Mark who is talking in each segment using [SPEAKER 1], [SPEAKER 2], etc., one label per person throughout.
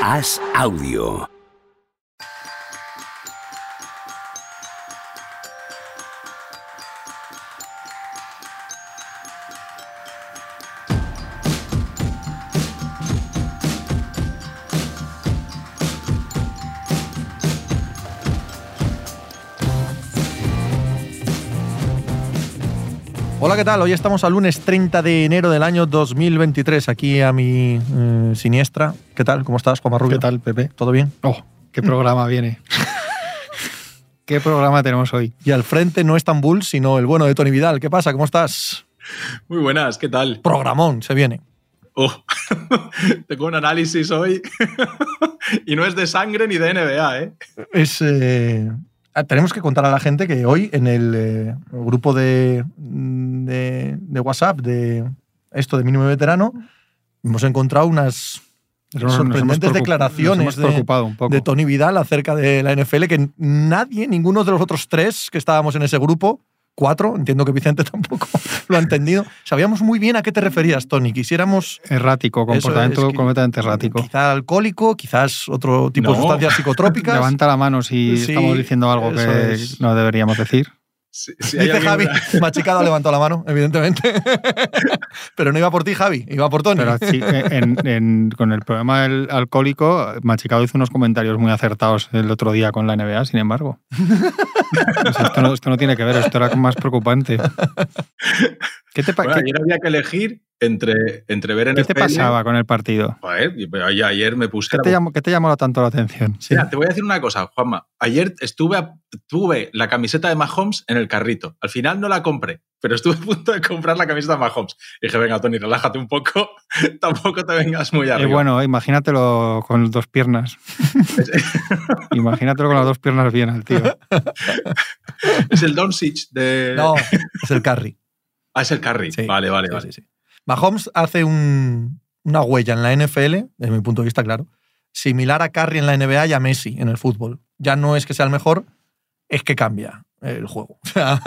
[SPEAKER 1] Haz audio.
[SPEAKER 2] Hola, ¿qué tal? Hoy estamos al lunes 30 de enero del año 2023. Aquí a mi eh, siniestra. ¿Qué tal? ¿Cómo estás, Juanma Rubio?
[SPEAKER 3] ¿Qué tal, Pepe?
[SPEAKER 2] ¿Todo bien?
[SPEAKER 3] Oh, qué programa viene. ¿Qué programa tenemos hoy?
[SPEAKER 2] Y al frente no Estambul, sino el bueno de Tony Vidal. ¿Qué pasa? ¿Cómo estás?
[SPEAKER 4] Muy buenas, ¿qué tal?
[SPEAKER 2] Programón, se viene.
[SPEAKER 4] Oh, tengo un análisis hoy y no es de sangre ni de NBA, ¿eh?
[SPEAKER 2] Es, eh, tenemos que contar a la gente que hoy en el eh, grupo de, de, de WhatsApp de esto de mínimo veterano hemos encontrado unas
[SPEAKER 3] Nos-
[SPEAKER 2] sorprendentes declaraciones
[SPEAKER 3] poco.
[SPEAKER 2] de Tony Vidal acerca de la NFL que nadie, ninguno de los otros tres que estábamos en ese grupo, cuatro, entiendo que Vicente tampoco lo ha entendido, sabíamos muy bien a qué te referías, Tony. Quisiéramos
[SPEAKER 3] Errático, comportamiento
[SPEAKER 2] es, que-
[SPEAKER 3] completamente errático.
[SPEAKER 2] quizá alcohólico, quizás otro tipo de
[SPEAKER 4] No.
[SPEAKER 2] sustancias psicotrópicas.
[SPEAKER 3] Levanta la mano si
[SPEAKER 2] Sí,
[SPEAKER 3] estamos diciendo algo que
[SPEAKER 2] es.
[SPEAKER 3] no deberíamos decir.
[SPEAKER 4] Si- si
[SPEAKER 2] Dice
[SPEAKER 4] alguien-
[SPEAKER 2] Javi, Machicado levantó la mano, evidentemente. Pero no iba por ti, Javi, iba por Tony.
[SPEAKER 3] Pero sí, en- en- con el problema del alcohólico, Machicado hizo unos comentarios muy acertados el otro día con la NBA, sin embargo. O sea, esto, no, esto no tiene que ver, esto era más preocupante. ¿Qué te,
[SPEAKER 4] Bueno,
[SPEAKER 3] qué-
[SPEAKER 4] ayer había que elegir entre, entre ver
[SPEAKER 3] qué
[SPEAKER 4] NFL.
[SPEAKER 3] te pasaba con el partido?
[SPEAKER 4] Joder, ayer- me puse.
[SPEAKER 3] ¿Qué
[SPEAKER 4] la
[SPEAKER 3] te, llamó, qué te llamó tanto la atención? Sí.
[SPEAKER 4] Mira, te voy a decir una cosa, Juanma. Ayer estuve a- tuve la camiseta de Mahomes en el carrito. Al final no la compré, pero estuve a punto de comprar la camiseta de Mahomes. Y dije, venga, Tony, relájate un poco. Tampoco te vengas muy
[SPEAKER 3] Eh,
[SPEAKER 4] arriba.
[SPEAKER 3] bueno, imagínatelo con dos piernas. imagínatelo con las dos piernas bien al tío.
[SPEAKER 4] Es el Doncic de.
[SPEAKER 2] No, es el carry.
[SPEAKER 4] Ah, es el Curry.
[SPEAKER 2] Sí,
[SPEAKER 4] vale, vale,
[SPEAKER 2] sí,
[SPEAKER 4] vale.
[SPEAKER 2] sí, sí. Mahomes hace un- una huella en la NFL, desde mi punto de vista, claro, similar a Curry en la NBA y a Messi en el fútbol. Ya no es que sea el mejor, es que cambia el juego. O sea,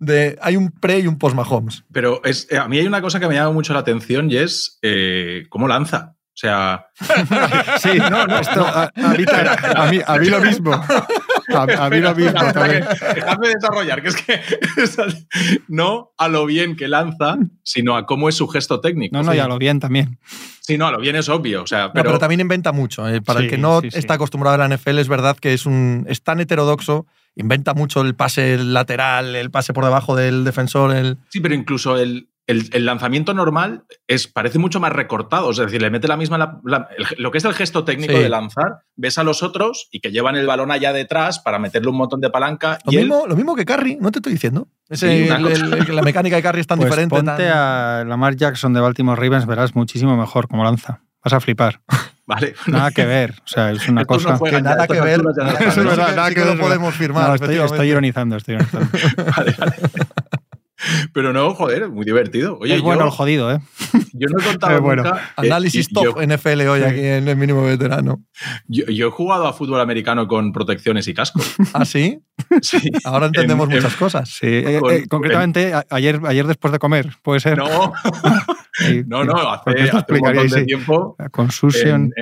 [SPEAKER 2] de, hay un pre y un post Mahomes.
[SPEAKER 4] Pero es, eh, a mí hay una cosa que me llama mucho la atención y es eh, cómo lanza. O sea,
[SPEAKER 3] Sí, no, no, esto, a, a mí, ta- a mí- a mí lo mismo. A, a mí lo mismo
[SPEAKER 4] Dejadme desarrollar, que es que no a lo bien que lanza, sino a cómo es su gesto técnico.
[SPEAKER 3] No, no, ya lo bien también.
[SPEAKER 4] Sí, no, a lo bien es obvio. O sea,
[SPEAKER 2] No, pero, también inventa mucho. eh. Para el que no
[SPEAKER 3] sí, sí.
[SPEAKER 2] está acostumbrado a la NFL, es verdad que es, un, es tan heterodoxo, inventa mucho el pase lateral, el pase por debajo del defensor, el,
[SPEAKER 4] sí, pero incluso el, el- el lanzamiento normal es, parece mucho más recortado. Es decir, le mete la misma. la- la- el- lo que es el gesto técnico
[SPEAKER 2] Sí.
[SPEAKER 4] de lanzar, ves a los otros y que llevan el balón allá detrás para meterle un montón de palanca.
[SPEAKER 2] Lo
[SPEAKER 4] y él-
[SPEAKER 2] mismo, lo mismo que Curry, no te estoy diciendo. Ese-
[SPEAKER 4] Sí, una
[SPEAKER 2] el-
[SPEAKER 4] cosa.
[SPEAKER 2] el- el- la mecánica de Curry es tan
[SPEAKER 3] Pues
[SPEAKER 2] diferente.
[SPEAKER 3] ponte
[SPEAKER 2] tan-
[SPEAKER 3] a Lamar Jackson de Baltimore Ravens, verás muchísimo mejor como lanza. Vas a flipar.
[SPEAKER 4] Vale.
[SPEAKER 3] Nada que ver. O sea, es una
[SPEAKER 4] Estos no
[SPEAKER 3] cosa.
[SPEAKER 4] juegan
[SPEAKER 2] que nada que ver.
[SPEAKER 4] no
[SPEAKER 2] Eso
[SPEAKER 3] es verdad, nada
[SPEAKER 2] sí
[SPEAKER 3] que
[SPEAKER 2] que lo
[SPEAKER 3] ver.
[SPEAKER 2] podemos firmar.
[SPEAKER 3] No, estoy, estoy ironizando, estoy ironizando.
[SPEAKER 4] Vale, vale. Pero no, joder, muy divertido. Oye,
[SPEAKER 3] es bueno
[SPEAKER 4] yo,
[SPEAKER 3] el jodido, ¿eh?
[SPEAKER 4] yo no he contado
[SPEAKER 3] Es bueno.
[SPEAKER 4] nunca. que-
[SPEAKER 2] Análisis
[SPEAKER 4] y-
[SPEAKER 2] top
[SPEAKER 4] Yo,
[SPEAKER 2] NFL hoy aquí en el mínimo veterano.
[SPEAKER 4] yo- yo he jugado a fútbol americano con protecciones y casco.
[SPEAKER 2] ¿Ah, sí?
[SPEAKER 4] Sí.
[SPEAKER 2] Ahora entendemos
[SPEAKER 4] En- en-
[SPEAKER 2] muchas cosas.
[SPEAKER 3] Sí, eh,
[SPEAKER 4] Con-
[SPEAKER 3] eh, concretamente, ayer, ayer después de comer, puede ser.
[SPEAKER 4] No,
[SPEAKER 3] Sí,
[SPEAKER 4] no, no. Hace, hace un montón de tiempo en,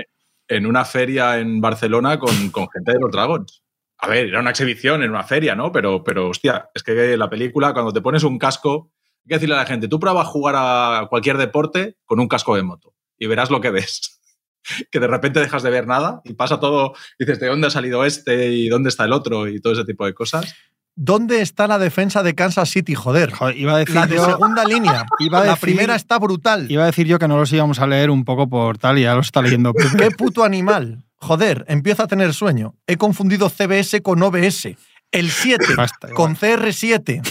[SPEAKER 4] en una feria en Barcelona con, con gente de los Dragons. A ver, era una exhibición en una feria, ¿no? Pero, pero, hostia, es que la película, cuando te pones un casco, hay que decirle a la gente, tú prueba a jugar a cualquier deporte con un casco de moto y verás lo que ves. que de repente dejas de ver nada y pasa todo, dices, ¿de dónde ha salido este y dónde está el otro y todo ese tipo de cosas?
[SPEAKER 2] ¿Dónde está la defensa de Kansas City? Joder.
[SPEAKER 3] Joder, iba a decir
[SPEAKER 2] La de
[SPEAKER 3] yo,
[SPEAKER 2] segunda línea.
[SPEAKER 3] Iba a
[SPEAKER 2] la
[SPEAKER 3] decir-
[SPEAKER 2] primera está brutal.
[SPEAKER 3] iba a decir yo que no los íbamos a leer un poco por tal y ya los está leyendo.
[SPEAKER 2] ¡Qué puto animal! Joder, empiezo a tener sueño. He confundido CBS con OBS. El 7
[SPEAKER 3] Basta,
[SPEAKER 2] con CR7.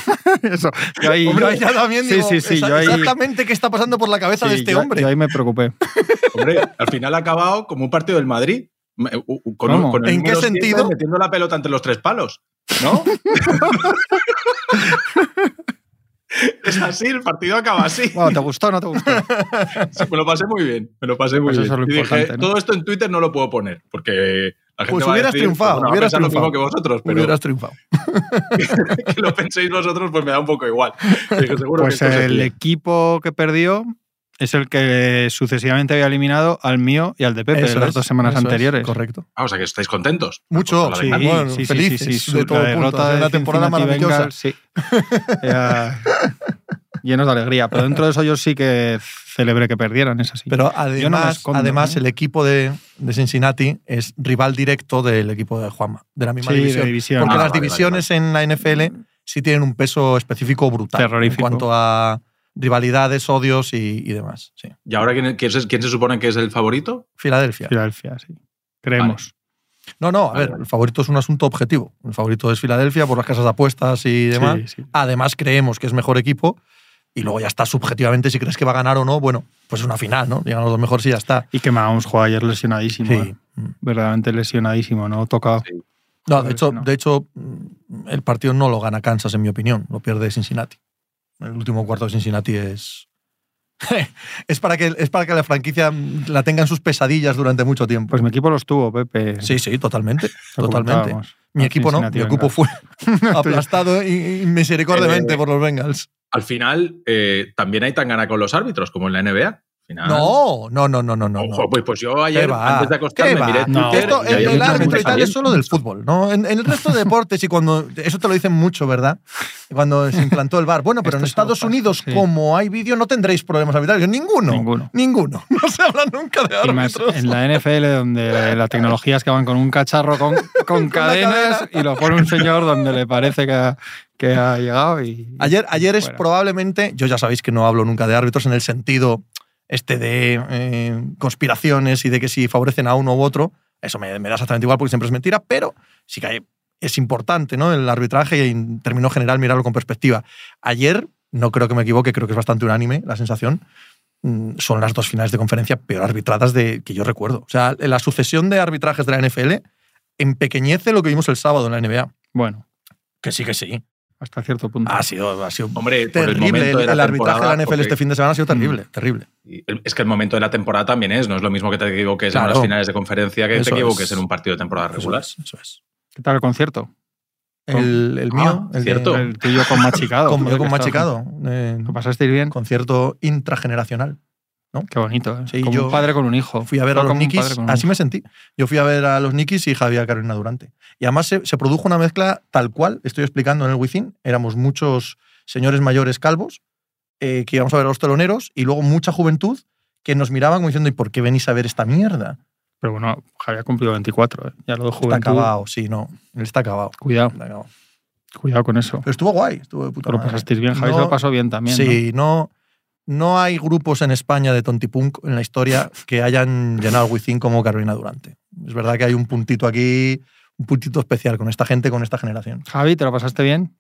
[SPEAKER 3] Eso. Yo ahí,
[SPEAKER 2] Hombre,
[SPEAKER 3] yo-
[SPEAKER 2] ya también
[SPEAKER 3] sí,
[SPEAKER 2] digo,
[SPEAKER 3] sí, sí,
[SPEAKER 2] exa-
[SPEAKER 3] yo ahí-
[SPEAKER 2] exactamente qué está pasando por la cabeza de este
[SPEAKER 3] yo-
[SPEAKER 2] hombre.
[SPEAKER 3] yo ahí me preocupé.
[SPEAKER 4] Hombre, al final ha acabado como un partido del Madrid. Con, un-
[SPEAKER 3] ¿Cómo?
[SPEAKER 4] con el
[SPEAKER 2] ¿En qué sentido?
[SPEAKER 4] Metiendo la pelota entre los tres palos, ¿no? es así, el partido acaba así.
[SPEAKER 3] Bueno, ¿te gustó o no te gustó?
[SPEAKER 4] Sí, me lo pasé muy bien, me lo pasé muy
[SPEAKER 3] Pues
[SPEAKER 4] bien.
[SPEAKER 3] eso es lo
[SPEAKER 4] Y dije, todo esto en Twitter no lo puedo poner, porque la gente
[SPEAKER 2] Pues
[SPEAKER 4] va a
[SPEAKER 2] hubieras
[SPEAKER 4] decir,
[SPEAKER 2] triunfado,
[SPEAKER 4] bueno, va a
[SPEAKER 2] hubieras
[SPEAKER 4] pensar lo mismo
[SPEAKER 2] triunfado.
[SPEAKER 4] que vosotros, pero
[SPEAKER 2] Hubieras triunfado.
[SPEAKER 4] que lo penséis vosotros pues me da un poco igual. Dije, seguro
[SPEAKER 3] Pues
[SPEAKER 4] que
[SPEAKER 3] el equipo que perdió es el que sucesivamente había eliminado al mío y al de Pepe
[SPEAKER 2] Eso
[SPEAKER 3] las
[SPEAKER 2] es,
[SPEAKER 3] dos semanas
[SPEAKER 2] es,
[SPEAKER 3] anteriores.
[SPEAKER 2] correcto.
[SPEAKER 4] Ah, o sea que estáis contentos.
[SPEAKER 2] Mucho, sí, bueno,
[SPEAKER 3] sí,
[SPEAKER 2] felices
[SPEAKER 3] sí, sí,
[SPEAKER 2] de todo
[SPEAKER 3] la
[SPEAKER 2] punto.
[SPEAKER 3] de
[SPEAKER 2] una temporada
[SPEAKER 3] Cincinnati
[SPEAKER 2] maravillosa.
[SPEAKER 3] Bengals, sí. Era llenos de alegría. Pero dentro de eso yo sí que celebré que perdieran, es así.
[SPEAKER 2] Pero
[SPEAKER 3] Yo no me
[SPEAKER 2] además,
[SPEAKER 3] escondo,
[SPEAKER 2] además
[SPEAKER 3] ¿eh?
[SPEAKER 2] el equipo de, de Cincinnati es rival directo del equipo de Juanma, de la misma
[SPEAKER 3] Sí, de
[SPEAKER 2] división. Porque
[SPEAKER 4] Ah,
[SPEAKER 2] las
[SPEAKER 4] vale,
[SPEAKER 2] divisiones en la NFL sí tienen un peso específico brutal
[SPEAKER 3] Terrorífico.
[SPEAKER 2] en cuanto a rivalidades, odios y, y demás. Sí.
[SPEAKER 4] ¿Y ahora quién, quién se, quién se supone que es el favorito?
[SPEAKER 2] Filadelfia.
[SPEAKER 3] Filadelfia, sí. Creemos.
[SPEAKER 2] No, no, a
[SPEAKER 4] Vale,
[SPEAKER 2] ver,
[SPEAKER 4] vale.
[SPEAKER 2] el favorito es un asunto objetivo. El favorito es Filadelfia por las casas de apuestas y demás.
[SPEAKER 3] Sí, sí.
[SPEAKER 2] Además, creemos que es mejor equipo. Y luego ya está subjetivamente si crees que va a ganar o no. Bueno, pues es una final, ¿no? Llegan los dos mejores y ya está.
[SPEAKER 3] Y que Mahomes jugó ayer lesionadísimo.
[SPEAKER 2] Sí.
[SPEAKER 3] ¿eh? Verdaderamente lesionadísimo, ¿no? Toca.
[SPEAKER 4] Sí.
[SPEAKER 2] No, de hecho,
[SPEAKER 3] no.
[SPEAKER 2] de hecho, mm, el partido no lo gana Kansas, en mi opinión. Lo pierde Cincinnati. El último cuarto de Cincinnati es. es, para que, es para que la franquicia la tenga en sus pesadillas durante mucho tiempo.
[SPEAKER 3] Pues mi equipo los tuvo, Pepe.
[SPEAKER 2] sí, sí, totalmente. Totalmente. Mi equipo no. Mi equipo fue aplastado y, y misericordiamente
[SPEAKER 4] Eh,
[SPEAKER 2] por los Bengals.
[SPEAKER 4] Al final, eh, también hay tan gana con los árbitros como en la NBA. Final,
[SPEAKER 2] No, no, no, no, no, no.
[SPEAKER 4] Ojo, pues, pues yo
[SPEAKER 2] ¿Qué
[SPEAKER 4] ayer, antes de
[SPEAKER 2] ¿Qué
[SPEAKER 4] acostarme, miré
[SPEAKER 3] No,
[SPEAKER 2] Esto, el, árbitro y tal es solo del fútbol, ¿no? En, en el resto de deportes y cuando. Eso te lo dicen mucho, ¿verdad? Cuando se implantó el bar. Bueno, pero en
[SPEAKER 3] Esto
[SPEAKER 2] Estados
[SPEAKER 3] pasa,
[SPEAKER 2] Unidos,
[SPEAKER 3] sí.
[SPEAKER 2] como hay vídeo, no tendréis problemas arbitrarios. Ninguno.
[SPEAKER 3] Ninguno.
[SPEAKER 2] Ninguno. No se habla nunca de árbitros.
[SPEAKER 3] en la NFL, donde la tecnología es que van con un cacharro con, con cadenas y lo pone un señor donde le parece que ha, que ha llegado. Y,
[SPEAKER 2] Ayer, ayer es probablemente. Yo ya sabéis que no hablo nunca de árbitros en el sentido este de eh, conspiraciones y de que si favorecen a uno u otro. Eso me, me da exactamente igual porque siempre es mentira, pero sí que es importante, ¿no? El arbitraje y en términos general mirarlo con perspectiva. Ayer, no creo que me equivoque, creo que es bastante unánime la sensación. mm, Son las dos finales de conferencia peor arbitradas de, que yo recuerdo. O sea, la sucesión de arbitrajes de la NFL empequeñece lo que vimos el sábado en la NBA.
[SPEAKER 3] Bueno,
[SPEAKER 2] Que sí, que sí.
[SPEAKER 3] Hasta cierto punto.
[SPEAKER 2] Ha sido, ha sido
[SPEAKER 4] Hombre, por el
[SPEAKER 2] terrible.
[SPEAKER 4] momento de
[SPEAKER 2] El,
[SPEAKER 4] la
[SPEAKER 2] el arbitraje de la NFL este fin de semana ha sido terrible, terrible.
[SPEAKER 4] y el- Es que el momento de la temporada también es, no es lo mismo que te equivoques en
[SPEAKER 2] Claro.
[SPEAKER 4] las finales de conferencia que
[SPEAKER 2] Eso
[SPEAKER 4] te equivoques
[SPEAKER 2] es.
[SPEAKER 4] en un partido de temporada regular.
[SPEAKER 2] Eso es. Eso es.
[SPEAKER 3] ¿Qué tal el concierto?
[SPEAKER 2] El, el
[SPEAKER 4] Ah,
[SPEAKER 2] mío, el de-
[SPEAKER 4] cierto.
[SPEAKER 3] El tuyo con Machicado.
[SPEAKER 2] con, yo con Machicado. eh,
[SPEAKER 3] ¿Lo pasasteis bien?
[SPEAKER 2] concierto intrageneracional.
[SPEAKER 3] Qué bonito. ¿eh?
[SPEAKER 2] Sí,
[SPEAKER 3] como
[SPEAKER 2] yo
[SPEAKER 3] un padre con un hijo.
[SPEAKER 2] Fui a ver a los Nikis, así me sentí. Yo fui a ver a los Nikis y Javier Carolina Durante. Y además se, se produjo una mezcla tal cual, estoy explicando en el Within. Éramos muchos señores mayores calvos eh, que íbamos a ver a los teloneros y luego mucha juventud que nos miraban como diciendo, ¿y por qué venís a ver esta mierda?
[SPEAKER 3] Pero bueno, Javier ha cumplido 24. ¿eh? Ya lo de
[SPEAKER 2] Está
[SPEAKER 3] juventud.
[SPEAKER 2] acabado, sí, no. Él está acabado.
[SPEAKER 3] Cuidado,
[SPEAKER 2] Está acabado.
[SPEAKER 3] cuidado con eso.
[SPEAKER 2] Pero estuvo guay, estuvo de puta
[SPEAKER 3] Pero
[SPEAKER 2] madre.
[SPEAKER 3] pasasteis bien. Javier se
[SPEAKER 2] No-
[SPEAKER 3] lo pasó bien también. ¿no?
[SPEAKER 2] Sí, ¿no? no, hay grupos en España de tontipunk en la historia que hayan llenado el Within como Carolina Durante. Es verdad que hay un puntito aquí, un puntito especial con esta gente, con esta generación.
[SPEAKER 3] Javi, ¿te lo pasaste bien?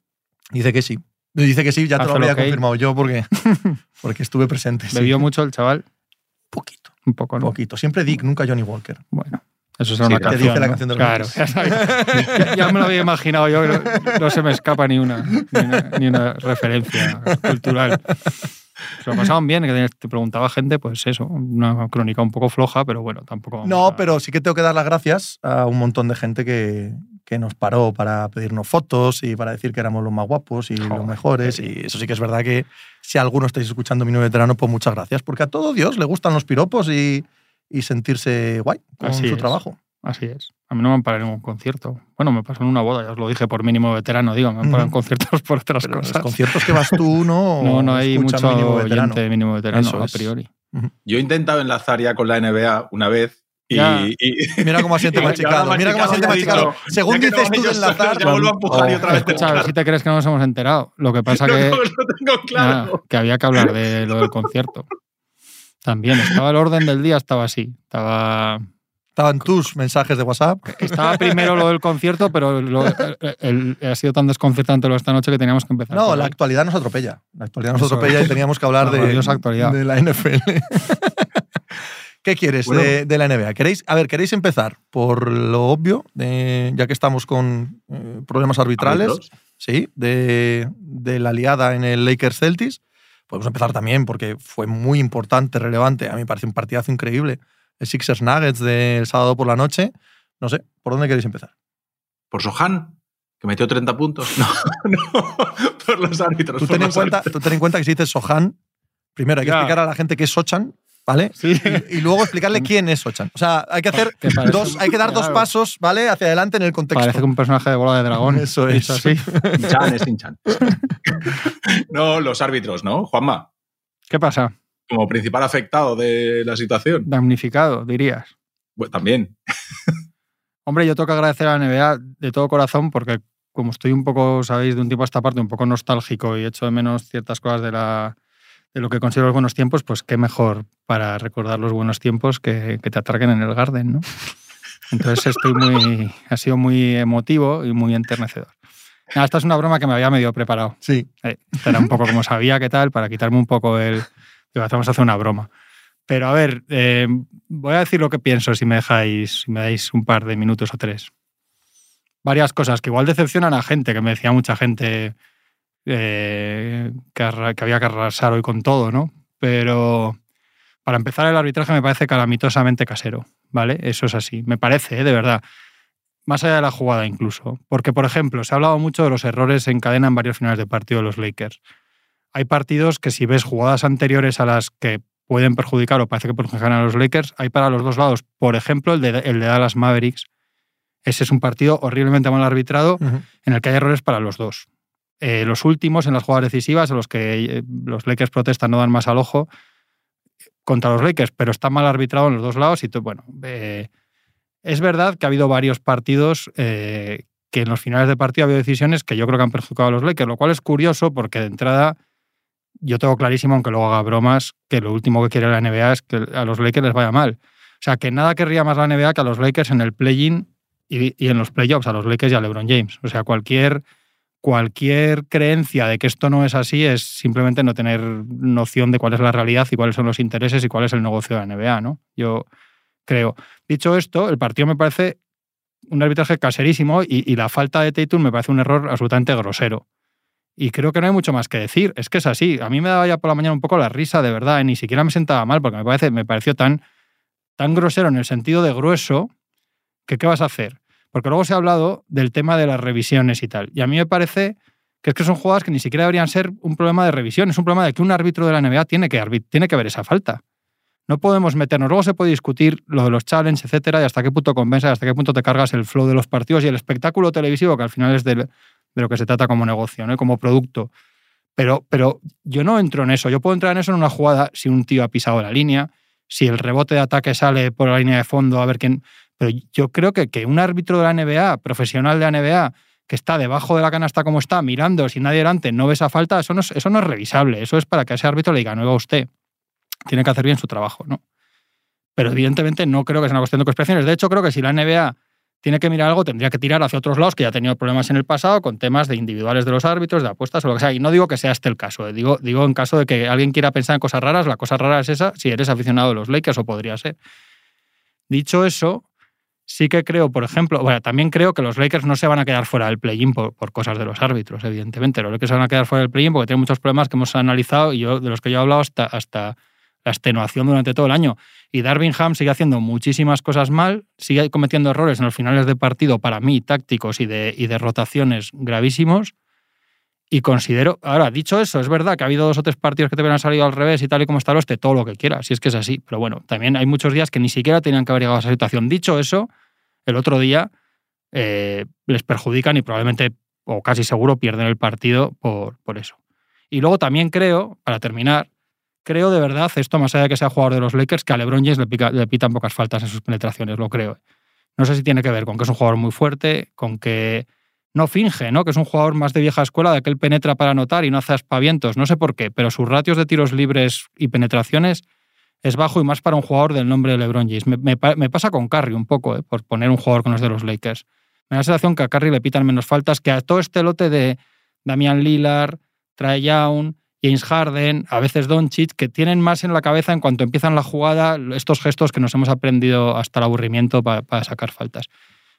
[SPEAKER 2] Dice que sí. Dice que sí, ya te
[SPEAKER 3] Haz
[SPEAKER 2] lo
[SPEAKER 3] el
[SPEAKER 2] había confirmado yo porque, porque estuve presente. sí.
[SPEAKER 3] ¿Bebió mucho el chaval?
[SPEAKER 2] poquito,
[SPEAKER 3] Un poco, ¿no?
[SPEAKER 2] poquito. Siempre Dick, nunca Johnny Walker.
[SPEAKER 3] Bueno, eso será
[SPEAKER 4] Sí,
[SPEAKER 3] una
[SPEAKER 4] te
[SPEAKER 3] canción.
[SPEAKER 2] dice la
[SPEAKER 3] ¿no?
[SPEAKER 2] canción de los
[SPEAKER 3] Claro, ya, sabía. Ya- ya me lo había imaginado yo, no, no se me escapa ni una, ni una, ni una referencia cultural. Se lo pasaban bien, que te preguntaba gente, pues eso, una crónica un poco floja, pero bueno, tampoco.
[SPEAKER 2] No,
[SPEAKER 3] a-
[SPEAKER 2] pero sí que tengo que dar las gracias a un montón de gente que, que nos paró para pedirnos fotos y para decir que éramos los más guapos y los mejores. Y eso sí que es verdad que si alguno estáis escuchando mi nuevo veterano, pues muchas gracias. Porque a todo Dios le gustan los piropos y, y sentirse guay con
[SPEAKER 3] Así
[SPEAKER 2] su
[SPEAKER 3] es.
[SPEAKER 2] trabajo.
[SPEAKER 3] Así es. A mí no me han parado en ningún concierto. Bueno, me pasó en una boda, ya os lo dije por mínimo veterano, digo, me han parado en conciertos por otras
[SPEAKER 2] Pero en los
[SPEAKER 3] cosas.
[SPEAKER 2] conciertos que vas tú, no.
[SPEAKER 3] No, no hay mucho
[SPEAKER 2] mínimo veterano.
[SPEAKER 3] oyente de mínimo veterano,
[SPEAKER 2] Eso
[SPEAKER 3] a
[SPEAKER 2] es.
[SPEAKER 3] priori.
[SPEAKER 4] Yo he intentado enlazar ya con la NBA una vez y,
[SPEAKER 2] Mira cómo asiente machicado. Mira cómo asiente
[SPEAKER 4] Machicado
[SPEAKER 2] Según
[SPEAKER 4] no
[SPEAKER 2] dices tú de enlazar.
[SPEAKER 4] ya vuelvo a empujar y otra vez
[SPEAKER 3] Escucha, a ver si te crees que no nos hemos enterado. Lo que pasa
[SPEAKER 4] No,
[SPEAKER 3] que,
[SPEAKER 4] no, lo tengo claro.
[SPEAKER 3] nada, que había que hablar de lo del concierto. También estaba el orden del día, estaba así. Estaba,
[SPEAKER 2] Estaban tus mensajes de WhatsApp.
[SPEAKER 3] estaba primero lo del concierto, pero lo- el- el- ha sido tan desconcertante lo de esta noche que teníamos que empezar.
[SPEAKER 2] No, la
[SPEAKER 3] ahí.
[SPEAKER 2] actualidad nos atropella. La actualidad nos
[SPEAKER 3] Eso
[SPEAKER 2] atropella
[SPEAKER 3] es.
[SPEAKER 2] y teníamos que hablar
[SPEAKER 3] La
[SPEAKER 2] de,
[SPEAKER 3] gloriosa actualidad.
[SPEAKER 2] de la NFL. ¿Qué quieres
[SPEAKER 4] Bueno.
[SPEAKER 2] de, de la NBA? ¿Queréis, a ver, ¿queréis empezar por lo obvio, de- ya que estamos con eh, problemas arbitrales? Sí, de, de la liada en el Lakers Celtics. Podemos empezar también porque fue muy importante, relevante. A mí me parece un partidazo increíble. El Sixers Nuggets del sábado por la noche. No sé, ¿por dónde queréis empezar?
[SPEAKER 4] Por Sohan, que metió 30 puntos. No, no, por los árbitros.
[SPEAKER 2] Tú ten, en cuenta,
[SPEAKER 4] árbitros.
[SPEAKER 2] tú ten en cuenta que si dices Sohan, Primero hay que
[SPEAKER 3] Ya.
[SPEAKER 2] explicar a la gente qué es Sochan, ¿vale?
[SPEAKER 3] Sí.
[SPEAKER 2] Y, y luego explicarle quién es Sochan. O sea, hay que hacer
[SPEAKER 3] Que
[SPEAKER 2] dos, hay que dar dos pasos, ¿vale? Hacia adelante en el contexto.
[SPEAKER 3] Parece que un personaje de bola de dragón.
[SPEAKER 2] Eso es.
[SPEAKER 3] Así.
[SPEAKER 4] Chan es Chan. no, los árbitros, ¿no? Juanma,
[SPEAKER 3] ¿Qué pasa?
[SPEAKER 4] Como principal afectado de la situación.
[SPEAKER 3] Damnificado, dirías.
[SPEAKER 4] Bueno, también.
[SPEAKER 3] Hombre, yo tengo que agradecer a la NBA de todo corazón porque como estoy un poco, sabéis, de un tiempo a esta parte, un poco nostálgico y echo de menos ciertas cosas de, la, de lo que considero los buenos tiempos, pues qué mejor para recordar los buenos tiempos que, que te atraquen en el Garden, ¿no? Entonces estoy muy, ha sido muy emotivo y muy enternecedor. Nada, esta es una broma que me había medio preparado.
[SPEAKER 2] Sí.
[SPEAKER 3] Eh, era un poco como sabía que tal, para quitarme un poco el... Digo, a hacer una broma. Pero a ver, eh, voy a decir lo que pienso si me dejáis, si me dais un par de minutos o tres. Varias cosas que igual decepcionan a gente, que me decía mucha gente eh, que había que arrasar hoy con todo, ¿no? Pero para empezar, el arbitraje me parece calamitosamente casero, ¿vale? Eso es así. Me parece, ¿eh? de verdad. Más allá de la jugada incluso. Porque, por ejemplo, se ha hablado mucho de los errores en cadena en varios finales de partido de los Lakers. Hay partidos que si ves jugadas anteriores a las que pueden perjudicar o parece que perjudican a los Lakers, hay para los dos lados. Por ejemplo, el de, el de Dallas Mavericks. Ese es un partido horriblemente mal arbitrado en el que hay errores para los dos. Eh, los últimos, en las jugadas decisivas, en los que eh, los Lakers protestan, no dan más al ojo contra los Lakers, pero está mal arbitrado en los dos lados. Y bueno, eh, es verdad que ha habido varios partidos eh, que en los finales de partido ha habido decisiones que yo creo que han perjudicado a los Lakers, lo cual es curioso porque de entrada yo tengo clarísimo, aunque luego haga bromas, que lo último que quiere la NBA es que a los Lakers les vaya mal. O sea, que nada querría más la NBA que a los Lakers en el play-in y, en los playoffs, a los Lakers y a LeBron James. O sea, cualquier, cualquier creencia de que esto no es así es simplemente no tener noción de cuál es la realidad y cuáles son los intereses y cuál es el negocio de la NBA, ¿no? Yo creo. Dicho esto, el partido me parece un arbitraje caserísimo y, y la falta de Tatum me parece un error absolutamente grosero. Y creo que no hay mucho más que decir. Es que es así. A mí me daba ya por la mañana un poco la risa, de verdad. ¿eh? Ni siquiera me sentaba mal porque me, parece, me pareció tan, tan grosero en el sentido de grueso que ¿qué vas a hacer? Porque luego se ha hablado del tema de las revisiones y tal. Y a mí me parece que es que son jugadas que ni siquiera deberían ser un problema de revisión. Es un problema de que un árbitro de la NBA tiene que, tiene que ver esa falta. No podemos meternos. Luego se puede discutir lo de los challenges, etcétera, y hasta qué punto compensa, y hasta qué punto te cargas el flow de los partidos y el espectáculo televisivo, que al final es del- de lo que se trata como negocio, ¿no? Como producto. Pero, pero yo no entro en eso. Yo puedo entrar en eso en una jugada si un tío ha pisado la línea, si el rebote de ataque sale por la línea de fondo, a ver quién. Pero yo creo que, que un árbitro de la NBA, profesional de la NBA, que está debajo de la canasta como está, mirando, sin nadie delante, no ve esa falta, eso no es, eso no es revisable. Eso es para que ese árbitro le diga, no va usted. Tiene que hacer bien su trabajo, ¿no? Pero evidentemente no creo que sea una cuestión de conspiraciones. De hecho, creo que si la NBA tiene que mirar algo, tendría que tirar hacia otros lados que ya ha tenido problemas en el pasado con temas de individuales de los árbitros, de apuestas o lo que sea. Y no digo que sea este el caso. eh. Digo, digo en caso de que alguien quiera pensar en cosas raras, la cosa rara es esa, si eres aficionado a los Lakers, o podría ser. Dicho eso, sí que creo, por ejemplo, bueno, también creo que los Lakers no se van a quedar fuera del play-in por, por cosas de los árbitros, evidentemente. Los Lakers se van a quedar fuera del play-in porque tienen muchos problemas que hemos analizado y yo, de los que yo he hablado hasta, hasta la extenuación durante todo el año. Y Darvin Ham sigue haciendo muchísimas cosas mal, sigue cometiendo errores en los finales de partido, para mí, tácticos y de, y de rotaciones gravísimos. Y considero, ahora, dicho eso, es verdad que ha habido dos o tres partidos que te hubieran salido al revés y tal y como está el oeste, todo lo que quiera, si es que es así. Pero bueno, también hay muchos días que ni siquiera tenían que haber llegado a esa situación. Dicho eso, el otro día eh, les perjudican y probablemente, o casi seguro, pierden el partido por, por eso. Y luego también creo, para terminar, creo de verdad, esto más allá de que sea jugador de los Lakers, que a LeBron James le, pica- le pitan pocas faltas en sus penetraciones, lo creo. No sé si tiene que ver con que es un jugador muy fuerte, con que no finge, ¿no? Que es un jugador más de vieja escuela, de que él penetra para anotar y no hace aspavientos. No sé por qué, pero sus ratios de tiros libres y penetraciones es bajo y más para un jugador del nombre de LeBron James. Me pasa con Curry un poco, ¿eh? por poner un jugador con los de los Lakers. Me da la sensación que a Curry le pitan menos faltas que a todo este lote de Damian Lillard, Trae Young, James Harden, a veces Doncic, que tienen más en la cabeza en cuanto empiezan la jugada estos gestos que nos hemos aprendido hasta el aburrimiento pa- para sacar faltas.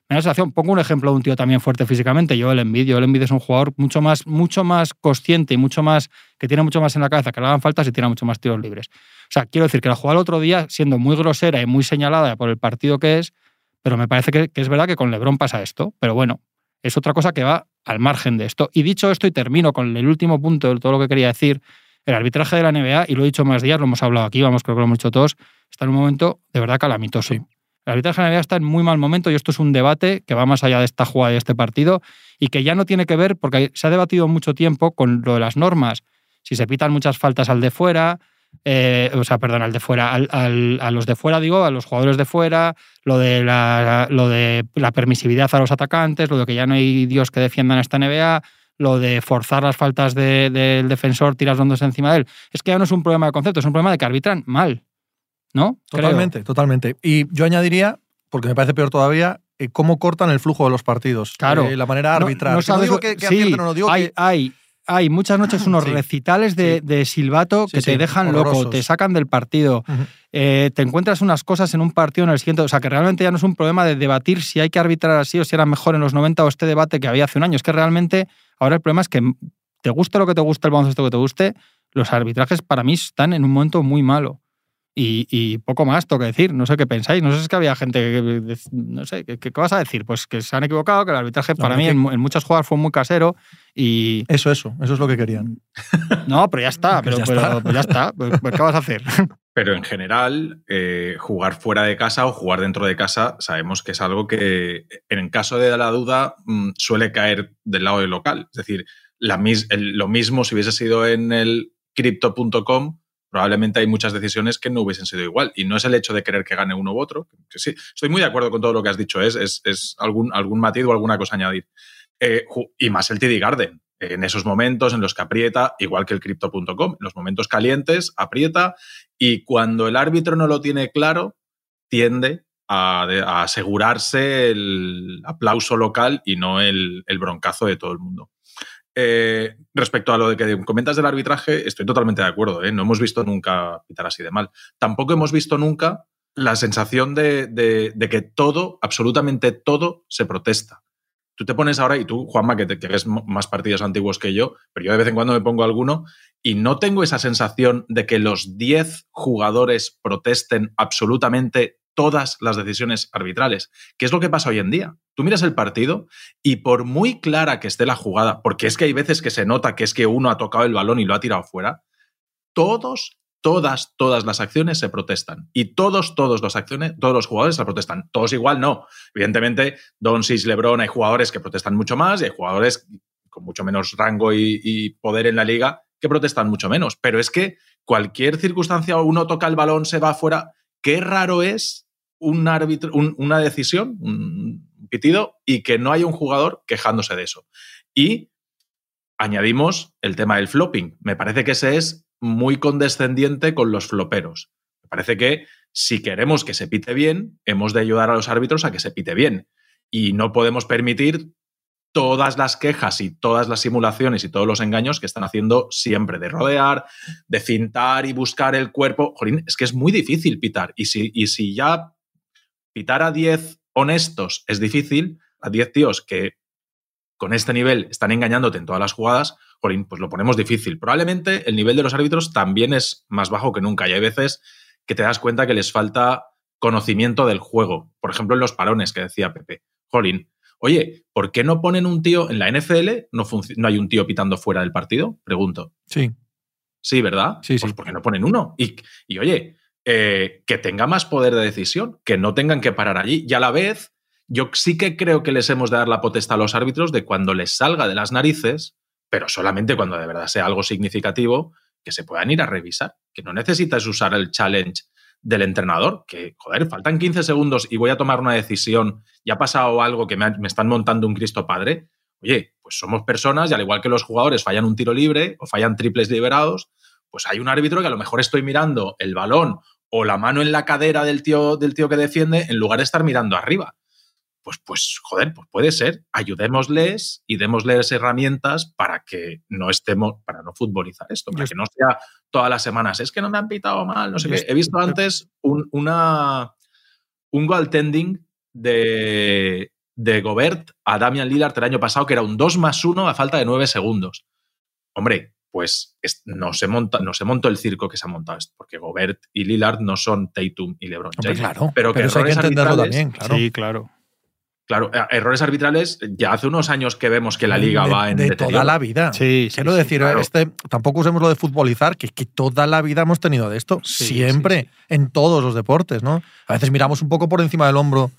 [SPEAKER 3] Me da la sensación, pongo un ejemplo de un tío también fuerte físicamente, Joel Embiid. Joel Embiid es un jugador mucho más, mucho más consciente y mucho más, que tiene mucho más en la cabeza, que le hagan faltas y tira mucho más tiros libres. O sea, quiero decir que la jugada el otro día, siendo muy grosera y muy señalada por el partido que es, pero me parece que, que es verdad que con LeBron pasa esto. Pero bueno, es otra cosa que va al margen de esto. Y dicho esto, y termino con el último punto de todo lo que quería decir, el arbitraje de la NBA, y lo he dicho más días, lo hemos hablado aquí, vamos, creo que lo hemos dicho todos, está en un momento de verdad calamitoso. El arbitraje de la NBA está en muy mal momento y esto es un debate que va más allá de esta jugada y de este partido y que ya no tiene que ver, porque se ha debatido mucho tiempo con lo de las normas. Si se pitan muchas faltas al de fuera, eh, o sea, perdón, al de fuera, a los de fuera, digo, a los jugadores de fuera, lo de, la, lo de la permisividad a los atacantes, lo de que ya no hay Dios que defiendan esta NBA, lo de forzar las faltas del defensor, tiras rondos encima de él. Es que ya no es un problema de concepto, es un problema de que arbitran mal. ¿No?
[SPEAKER 2] Totalmente, totalmente. Y yo añadiría, porque me parece peor todavía, eh, cómo cortan el flujo de los partidos.
[SPEAKER 3] Claro.
[SPEAKER 2] Eh, la manera de arbitrar. No,
[SPEAKER 3] no digo que, que no, digo hay, hay hay muchas noches unos recitales de, silbato que te dejan loco, te sacan del partido. Eh, te encuentras unas cosas en un partido en el siguiente. O sea, que realmente ya no es un problema de debatir si hay que arbitrar así o si era mejor en los 90 o este debate que había hace un año. Es que realmente ahora el problema es que te guste lo que te guste, el baloncesto que te guste, los arbitrajes para mí están en un momento muy malo. Y, poco más tengo que decir. No sé qué pensáis. No sé si es que había gente que. No sé, ¿qué, vas a decir? Pues que se han equivocado, que el arbitraje para mí en, muchas jugadas fue muy casero y.
[SPEAKER 2] Eso, eso. Eso es lo que querían.
[SPEAKER 3] No, pero ya está. pero, ya, está. Pues ya está. Pues, pues, ¿Qué vas a hacer?
[SPEAKER 4] Pero en general, eh, jugar fuera de casa o jugar dentro de casa, sabemos que es algo que, en caso de la duda, mm, suele caer del lado del local. Es decir, la, lo mismo si hubiese sido en el crypto.com probablemente hay muchas decisiones que no hubiesen sido igual. Y no es el hecho de querer que gane uno u otro. Que sí, estoy muy de acuerdo con todo lo que has dicho. Es, es, algún, algún matiz o alguna cosa añadir. Eh, y más el TD Garden. En esos momentos en los que aprieta, igual que el crypto.com, los momentos calientes, aprieta y cuando el árbitro no lo tiene claro, tiende a, asegurarse el aplauso local y no el broncazo de todo el mundo. Eh, respecto a lo de que comentas del arbitraje, estoy totalmente de acuerdo. ¿eh? No hemos visto nunca pitar así de mal. Tampoco hemos visto nunca la sensación de, que todo, absolutamente todo, se protesta. Tú te pones ahora, y tú, Juanma, que, te, ves más partidos antiguos que yo, pero yo de vez en cuando me pongo alguno, y no tengo esa sensación de que los 10 jugadores protesten absolutamente todas las decisiones arbitrales, ¿Qué es lo que pasa hoy en día. Tú miras el partido y por muy clara que esté la jugada, porque es que hay veces que se nota que es que uno ha tocado el balón y lo ha tirado fuera, todos, todas, todas las acciones se protestan. Y todos, todos los acciones, todos los jugadores se protestan. Todos igual no. Evidentemente, Doncic, LeBron, hay jugadores que protestan mucho más y hay jugadores con mucho menos rango y, y poder en la liga que protestan mucho menos. Pero es que cualquier circunstancia, uno toca el balón, se va afuera, qué raro es un árbitro, una decisión, un pitido, y que no haya un jugador quejándose de eso. Y añadimos el tema del flopping. Me parece que ese es muy condescendiente con los floperos. Me parece que si queremos que se pite bien, hemos de ayudar a los árbitros a que se pite bien. Y no podemos permitir todas las quejas y todas las simulaciones y todos los engaños que están haciendo siempre, de rodear, de cintar y buscar el cuerpo. Jorín, es que es muy difícil pitar. Y si, y si ya pitar a 10 honestos es difícil, a 10 tíos que con este nivel están engañándote en todas las jugadas, pues lo ponemos difícil. Probablemente el nivel de los árbitros también es más bajo que nunca y hay veces que te das cuenta que les falta conocimiento del juego. Por ejemplo, en los parones que decía Pepe. Jolín, oye, ¿por qué no ponen un tío en la NFL? ¿No, no hay un tío pitando fuera del partido? Pregunto.
[SPEAKER 2] Sí.
[SPEAKER 3] Sí, ¿verdad?
[SPEAKER 2] Sí,
[SPEAKER 3] pues ¿por qué no ponen uno? Y, y oye, eh, que tenga más poder de decisión, que no tengan que parar allí. Y a la vez, yo sí que creo que les hemos de dar la potestad a los árbitros de cuando les salga de las narices, pero solamente cuando de verdad sea algo significativo, que se puedan ir a revisar, que no necesitas usar el challenge del entrenador, que, joder, faltan 15 segundos y voy a tomar una decisión, y ha pasado algo que me, me están montando un Cristo Padre. Oye, pues somos personas y al igual que los jugadores fallan un tiro libre o fallan triples liberados, pues hay un árbitro que a lo mejor estoy mirando el balón o la mano en la cadera del tío, del tío que defiende en lugar de estar mirando arriba. Pues, pues, joder, pues puede ser. Ayudémosles y démosles herramientas para que no estemos, para no futbolizar esto, para que no sea todas las semanas. Es que no me han pitado mal, no sé qué. He visto antes un, una, un goaltending de, de Gobert a Damian Lillard el año pasado, que era un 2 más 1 a falta de 9 segundos. Hombre, pues no se, monta, no se montó el circo que se ha montado esto, porque Gobert y Lillard no son Tatum y LeBron
[SPEAKER 2] James. claro, pero, que eso hay que entenderlo también, claro.
[SPEAKER 3] Sí, claro.
[SPEAKER 4] Claro, eh, errores arbitrales, ya hace unos años que vemos que la liga
[SPEAKER 2] de,
[SPEAKER 4] va en
[SPEAKER 2] de
[SPEAKER 4] deterioro.
[SPEAKER 2] toda la vida.
[SPEAKER 3] Sí,
[SPEAKER 2] Quiero
[SPEAKER 3] sí,
[SPEAKER 2] decir,
[SPEAKER 4] claro.
[SPEAKER 2] este, tampoco usemos lo de futbolizar, que, que toda la vida hemos tenido de esto.
[SPEAKER 3] Sí,
[SPEAKER 2] siempre,
[SPEAKER 3] sí,
[SPEAKER 2] en todos los deportes, ¿no? A veces miramos un poco por encima del hombro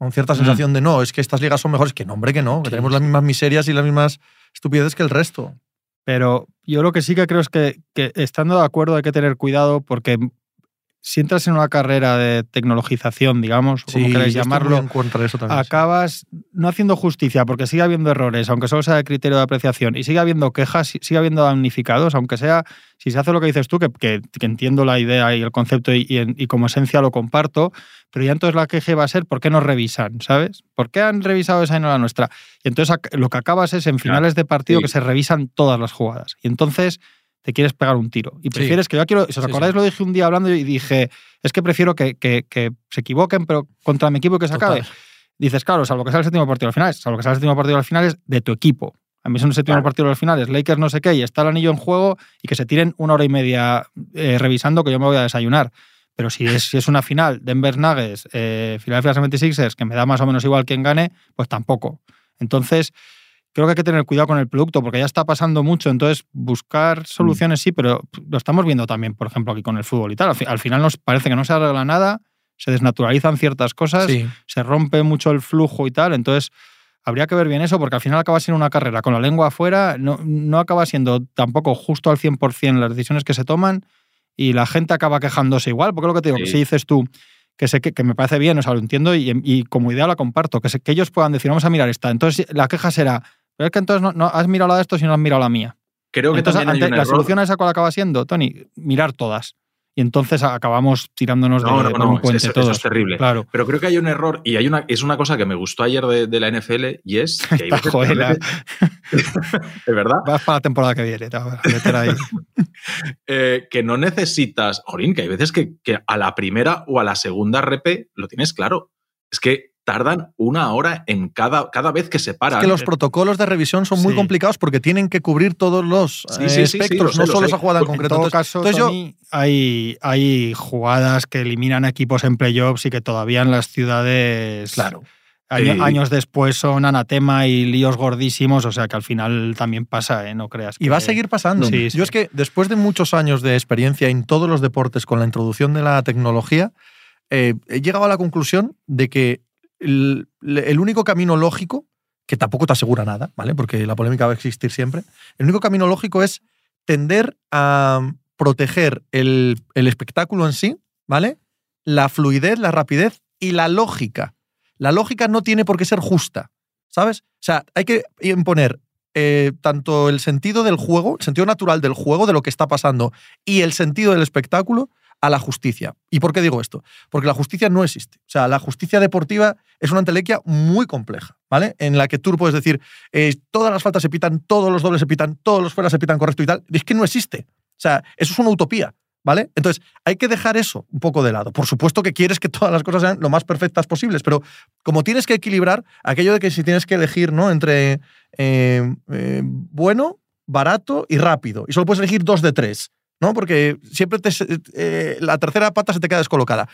[SPEAKER 2] con cierta sensación de no, es que estas ligas son mejores. Que no, hombre, que no. Que
[SPEAKER 3] Sí,
[SPEAKER 2] tenemos las mismas miserias y las mismas estupideces que el resto.
[SPEAKER 3] Pero yo lo que sí que creo es que, que estando de acuerdo hay que tener cuidado porque si entras en una carrera de tecnologización, digamos, o como
[SPEAKER 2] Sí,
[SPEAKER 3] queráis llamarlo,
[SPEAKER 2] en contra de eso también, sí.
[SPEAKER 3] acabas no haciendo justicia porque sigue habiendo errores, aunque solo sea de criterio de apreciación, y sigue habiendo quejas, sigue habiendo damnificados, aunque sea, si se hace lo que dices tú, que, que- que entiendo la idea y el concepto y, y en- y como esencia lo comparto, pero ya entonces la queja va a ser ¿por qué no revisan? ¿Sabes? ¿Por qué han revisado esa y no la nuestra? Y entonces lo que acabas es en finales de partido
[SPEAKER 4] sí.
[SPEAKER 3] que se revisan todas las jugadas. Y entonces te quieres pegar un tiro. Y prefieres que yo quiero. Si os
[SPEAKER 2] Sí,
[SPEAKER 3] acordáis,
[SPEAKER 2] sí.
[SPEAKER 3] lo dije un día hablando y dije, es que prefiero que, que- que se equivoquen, pero contra mi equipo que se acabe.
[SPEAKER 2] Total.
[SPEAKER 3] Dices, claro, salvo que sea el séptimo partido al final, salvo que sea el séptimo partido al final es de tu equipo. A mí son el séptimo
[SPEAKER 4] Claro.
[SPEAKER 3] partido al final, es Lakers no sé qué, y está el anillo en juego y que se tiren una hora y media eh, revisando que yo me voy a desayunar. Pero si es, si es una final, Denver Nuggets, eh, Philadelphia 76ers, que me da más o menos igual quien gane, pues tampoco. Entonces, creo que hay que tener cuidado con el producto porque ya está pasando mucho. Entonces, buscar soluciones sí, pero lo estamos viendo también, por ejemplo, aquí con el fútbol y tal. Al, fi- al final nos parece que no se arregla nada, se desnaturalizan ciertas cosas,
[SPEAKER 2] Sí.
[SPEAKER 3] se rompe mucho el flujo y tal. Entonces, habría que ver bien eso porque al final acaba siendo una carrera con la lengua afuera, no, no acaba siendo tampoco justo al 100% las decisiones que se toman y la gente acaba quejándose igual. Porque lo que te digo, que si dices tú que sé que, que me parece bien, o sea, lo entiendo y, y como idea la comparto, que, se- que ellos puedan decir, vamos a mirar esta. Entonces, la queja será, pero es que entonces no, no has mirado la de esto si no has mirado la mía.
[SPEAKER 4] Creo que
[SPEAKER 3] Entonces,
[SPEAKER 4] también
[SPEAKER 3] ante- la
[SPEAKER 4] error.
[SPEAKER 3] solución a esa cuál acaba siendo, Tony, mirar todas. Y entonces acabamos tirándonos
[SPEAKER 4] No,
[SPEAKER 3] de,
[SPEAKER 4] no, no,
[SPEAKER 3] un puente
[SPEAKER 4] eso- es terrible.
[SPEAKER 3] Claro.
[SPEAKER 4] Pero creo que hay un error y hay una, es una cosa que me gustó ayer de, de la NFL y es que hay veces
[SPEAKER 3] Joder,
[SPEAKER 4] de verdad,
[SPEAKER 3] Vas para la temporada que viene, te vas a meter ahí.
[SPEAKER 4] eh, que no necesitas, Jorín, que hay veces que, que a la primera o a la segunda repe lo tienes claro. Es que tardan una hora en cada, cada vez que se paran.
[SPEAKER 2] Es que los protocolos de revisión son muy
[SPEAKER 3] Sí.
[SPEAKER 2] complicados porque tienen que cubrir todos los
[SPEAKER 4] Sí,
[SPEAKER 2] eh,
[SPEAKER 4] sí, sí, sí,
[SPEAKER 2] espectros,
[SPEAKER 4] lo
[SPEAKER 2] no
[SPEAKER 4] sé,
[SPEAKER 2] solo esa jugada en concreto.
[SPEAKER 3] En todo caso,
[SPEAKER 2] entonces yo-
[SPEAKER 3] Tony, hay, hay jugadas que eliminan equipos en playoffs y que todavía en las ciudades,
[SPEAKER 2] Claro.
[SPEAKER 3] año-
[SPEAKER 4] Sí.
[SPEAKER 3] años después, son anatema y líos gordísimos. O sea que al final también pasa, ¿eh? no creas.
[SPEAKER 2] Y va a seguir pasando.
[SPEAKER 3] Sí,
[SPEAKER 2] Yo
[SPEAKER 3] sí.
[SPEAKER 2] es que después de muchos años de experiencia en todos los deportes con la introducción de la tecnología, eh, he llegado a la conclusión de que el, único camino lógico, que tampoco te asegura nada, ¿vale? Porque la polémica va a existir siempre, el único camino lógico es tender a proteger el, el espectáculo en sí, ¿vale? La fluidez, la rapidez y la lógica. La lógica no tiene por qué ser justa, ¿sabes? O sea, hay que imponer eh, tanto el sentido del juego, el sentido natural del juego, de lo que está pasando, y el sentido del espectáculo a la justicia. ¿Y por qué digo esto? Porque la justicia no existe. O sea, la justicia deportiva es una entelequia muy compleja, ¿vale? En la que tú puedes decir, eh, todas las faltas se pitan, todos los dobles se pitan, todos los fuera se pitan correcto y tal. Es que no existe. O sea, eso es una utopía. ¿Vale? Entonces, hay que dejar eso un poco de lado. Por supuesto que quieres que todas las cosas sean lo más perfectas posibles, pero como tienes que equilibrar aquello de que si tienes que elegir, ¿no? Entre eh, eh, bueno, barato y rápido. Y solo puedes elegir dos de tres, ¿no? Porque siempre eh, la tercera pata se te queda descolocada.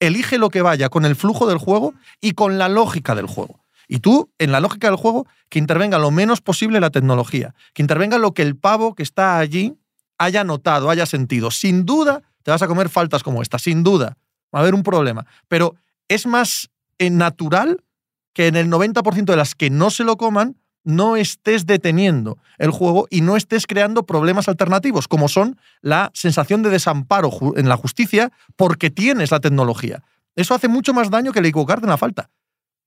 [SPEAKER 2] Elige lo que vaya con el flujo del juego y con la lógica del juego. Y tú, en la lógica del juego, que intervenga lo menos posible la tecnología, que intervenga lo que el pavo que está allí haya notado, haya sentido. Sin duda, te vas a comer faltas como esta, sin duda. Va a haber un problema. Pero es más eh, natural que en el 90% de las que no se lo coman, no estés deteniendo el juego y no estés creando problemas alternativos, como son la sensación de desamparo en la justicia porque tienes la tecnología. Eso hace mucho más daño que el equivocarte en la falta.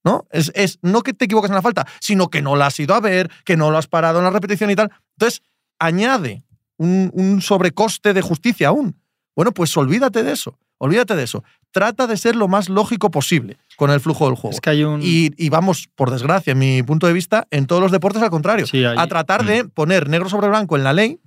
[SPEAKER 2] ¿No? Es, es no que te equivoques en la falta, sino que no la has ido a ver, que no lo has parado en la repetición y tal. Entonces, añade un sobrecoste de justicia aún. Bueno, pues olvídate de eso. Olvídate de eso. Trata de ser lo más lógico posible con el flujo del juego.
[SPEAKER 3] Es que hay un...
[SPEAKER 2] y, y, vamos, por desgracia, en mi punto de vista, en todos los deportes al contrario.
[SPEAKER 3] Sí, hay...
[SPEAKER 2] A tratar mm. de poner negro sobre blanco en la ley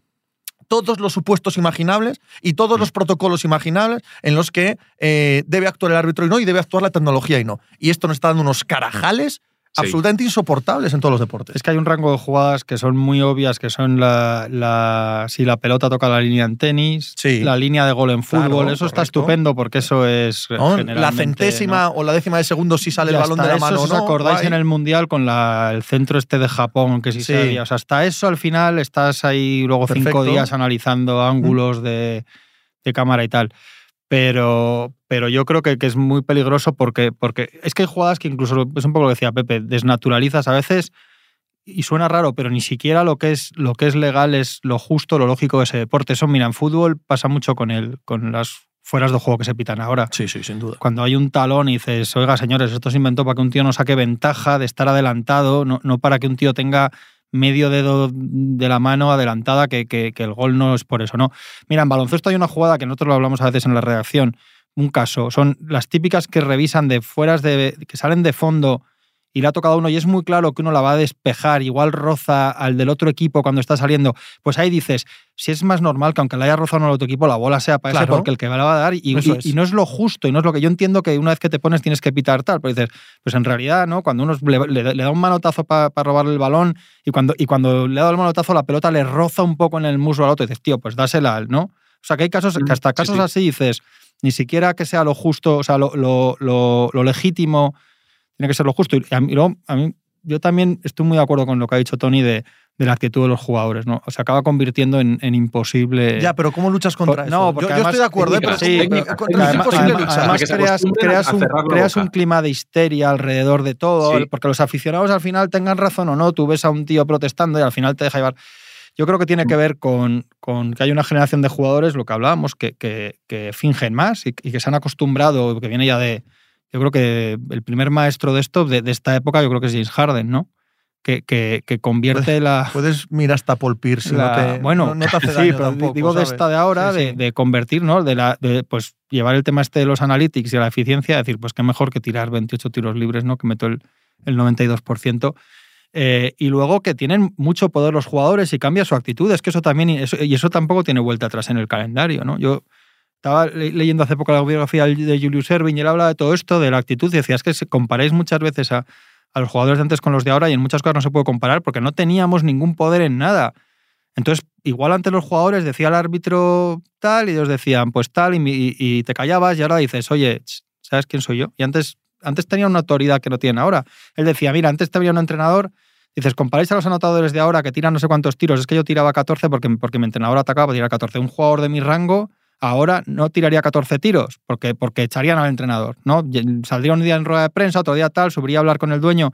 [SPEAKER 2] todos los supuestos imaginables y todos los protocolos imaginables en los que eh, debe actuar el árbitro y no, y debe actuar la tecnología y no. Y esto nos está dando unos carajales absolutamente insoportables en todos los deportes.
[SPEAKER 3] Es que hay un rango de jugadas que son muy obvias, que son la, la si la pelota toca la línea en tenis,
[SPEAKER 2] Sí.
[SPEAKER 3] la línea de gol en
[SPEAKER 2] Claro,
[SPEAKER 3] fútbol, eso está
[SPEAKER 2] correcto.
[SPEAKER 3] estupendo porque eso es
[SPEAKER 2] ¿no? La centésima
[SPEAKER 3] ¿no?
[SPEAKER 2] o la décima de segundo si sale
[SPEAKER 3] Y
[SPEAKER 2] el balón de la
[SPEAKER 3] eso,
[SPEAKER 2] mano
[SPEAKER 3] si
[SPEAKER 2] o
[SPEAKER 3] os
[SPEAKER 2] no.
[SPEAKER 3] acordáis en el Mundial con la- el centro este de Japón, que sí,
[SPEAKER 2] Sí.
[SPEAKER 3] se veía. O sea, hasta eso al final estás ahí luego
[SPEAKER 2] Perfecto.
[SPEAKER 3] cinco días analizando ángulos de, de cámara y tal. Pero, pero yo creo que, que es muy peligroso porque, porque es que hay jugadas que incluso, es un poco lo que decía Pepe, desnaturalizas a veces y suena raro, pero ni siquiera lo que es, lo que es legal es lo justo, lo lógico de ese deporte. Eso, mira, en fútbol pasa mucho con, el, con las fueras de juego que se pitan ahora
[SPEAKER 2] Sí, sí, sin duda.
[SPEAKER 3] cuando hay un talón y dices, oiga, señores, esto se inventó para que un tío no saque ventaja de estar adelantado, no, no para que un tío tenga medio dedo de la mano adelantada, que, que- que el gol no es por eso, ¿no? Mira, en baloncesto hay una jugada que nosotros lo hablamos a veces en la redacción, un caso, son las típicas que revisan de fueras de, que salen de fondo y le ha tocado a uno y es muy claro que uno la va a despejar, igual roza al del otro equipo cuando está saliendo, pues ahí dices, si es más normal que aunque le haya rozado al otro equipo, la bola sea para ese
[SPEAKER 2] Claro.
[SPEAKER 3] porque el que me la va a dar y,
[SPEAKER 2] Eso
[SPEAKER 3] y-
[SPEAKER 2] es.
[SPEAKER 3] y no es lo justo y no es lo que yo entiendo que una vez que te pones tienes que pitar tal, pero dices, pues en realidad, ¿no? Cuando uno le, le- le da un manotazo para robarle el balón y cuando, y cuando le ha dado el manotazo la pelota le roza un poco en el muslo al otro y dices, tío, pues dásela, ¿no? O sea, que hay casos, que
[SPEAKER 4] Mm,
[SPEAKER 3] hasta
[SPEAKER 4] sí,
[SPEAKER 3] casos
[SPEAKER 4] sí.
[SPEAKER 3] así dices, ni siquiera que sea lo justo, o sea, lo, lo- lo- lo legítimo, tiene que ser lo justo. Y a mí, luego, a mí- yo también estoy muy de acuerdo con lo que ha dicho Tony de, de la actitud de los jugadores, ¿no? Se acaba convirtiendo en, en imposible.
[SPEAKER 2] Ya, pero ¿cómo luchas contra
[SPEAKER 3] Por-
[SPEAKER 2] eso?
[SPEAKER 3] no,
[SPEAKER 2] Yo-
[SPEAKER 3] porque
[SPEAKER 2] yo,
[SPEAKER 3] además-
[SPEAKER 2] estoy de acuerdo, ¿eh? pero
[SPEAKER 4] Sí,
[SPEAKER 2] ¿cómo-
[SPEAKER 4] técnica,
[SPEAKER 2] con-
[SPEAKER 4] técnica.
[SPEAKER 2] es
[SPEAKER 3] además,
[SPEAKER 2] imposible
[SPEAKER 3] además-
[SPEAKER 2] luchar.
[SPEAKER 3] además creas, un, creas un clima de histeria alrededor de todo,
[SPEAKER 4] Sí.
[SPEAKER 3] porque los aficionados al final tengan razón o no, tú ves a un tío protestando y al final te deja llevar. Yo creo que tiene que ver con, con que hay una generación de jugadores, lo que hablábamos, que, que- que fingen más y, y que se han acostumbrado, que viene ya de... Yo creo que el primer maestro de esto, de, de esta época, yo creo que es James Harden, ¿no? Que, que, que convierte la...
[SPEAKER 2] Puedes mirar hasta Paul Pierce
[SPEAKER 3] La-
[SPEAKER 2] no te,
[SPEAKER 3] bueno,
[SPEAKER 2] no, no te hace
[SPEAKER 3] sí,
[SPEAKER 2] daño
[SPEAKER 3] pero
[SPEAKER 2] tampoco,
[SPEAKER 3] digo de esta de ahora,
[SPEAKER 2] Sí,
[SPEAKER 3] de, convertir, ¿no? De, la, de pues llevar el tema este de los analytics y la eficiencia, decir, pues qué mejor que tirar 28 tiros libres, ¿no? Que meto el, el 92%. Eh, y luego que tienen mucho poder los jugadores y cambia su actitud. Es que eso también, eso- y eso tampoco tiene vuelta atrás en el calendario, ¿no? Yo estaba le- leyendo hace poco la biografía de Julius Erving y él habla de todo esto, de la actitud, y decía, es que si comparáis muchas veces a, a los jugadores de antes con los de ahora y en muchas cosas no se puede comparar porque no teníamos ningún poder en nada. Entonces, igual ante los jugadores decía el árbitro tal y ellos decían pues tal y, y- y te callabas y ahora dices, oye, ¿sabes quién soy yo? Y antes, antes tenía una autoridad que no tienen ahora. Él decía, mira, antes te había un entrenador, dices, comparáis a los anotadores de ahora que tiran no sé cuántos tiros, es que yo tiraba 14 porque, porque mi entrenador atacaba para tirar 14. Un jugador de mi rango ahora no tiraría 14 tiros porque, porque echarían al entrenador, ¿no? Saldría un día en rueda de prensa, otro día tal, subiría a hablar con el dueño.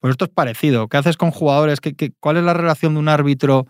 [SPEAKER 3] Pues esto es parecido. ¿Qué haces con jugadores? ¿Qué, qué- cuál es la relación de un árbitro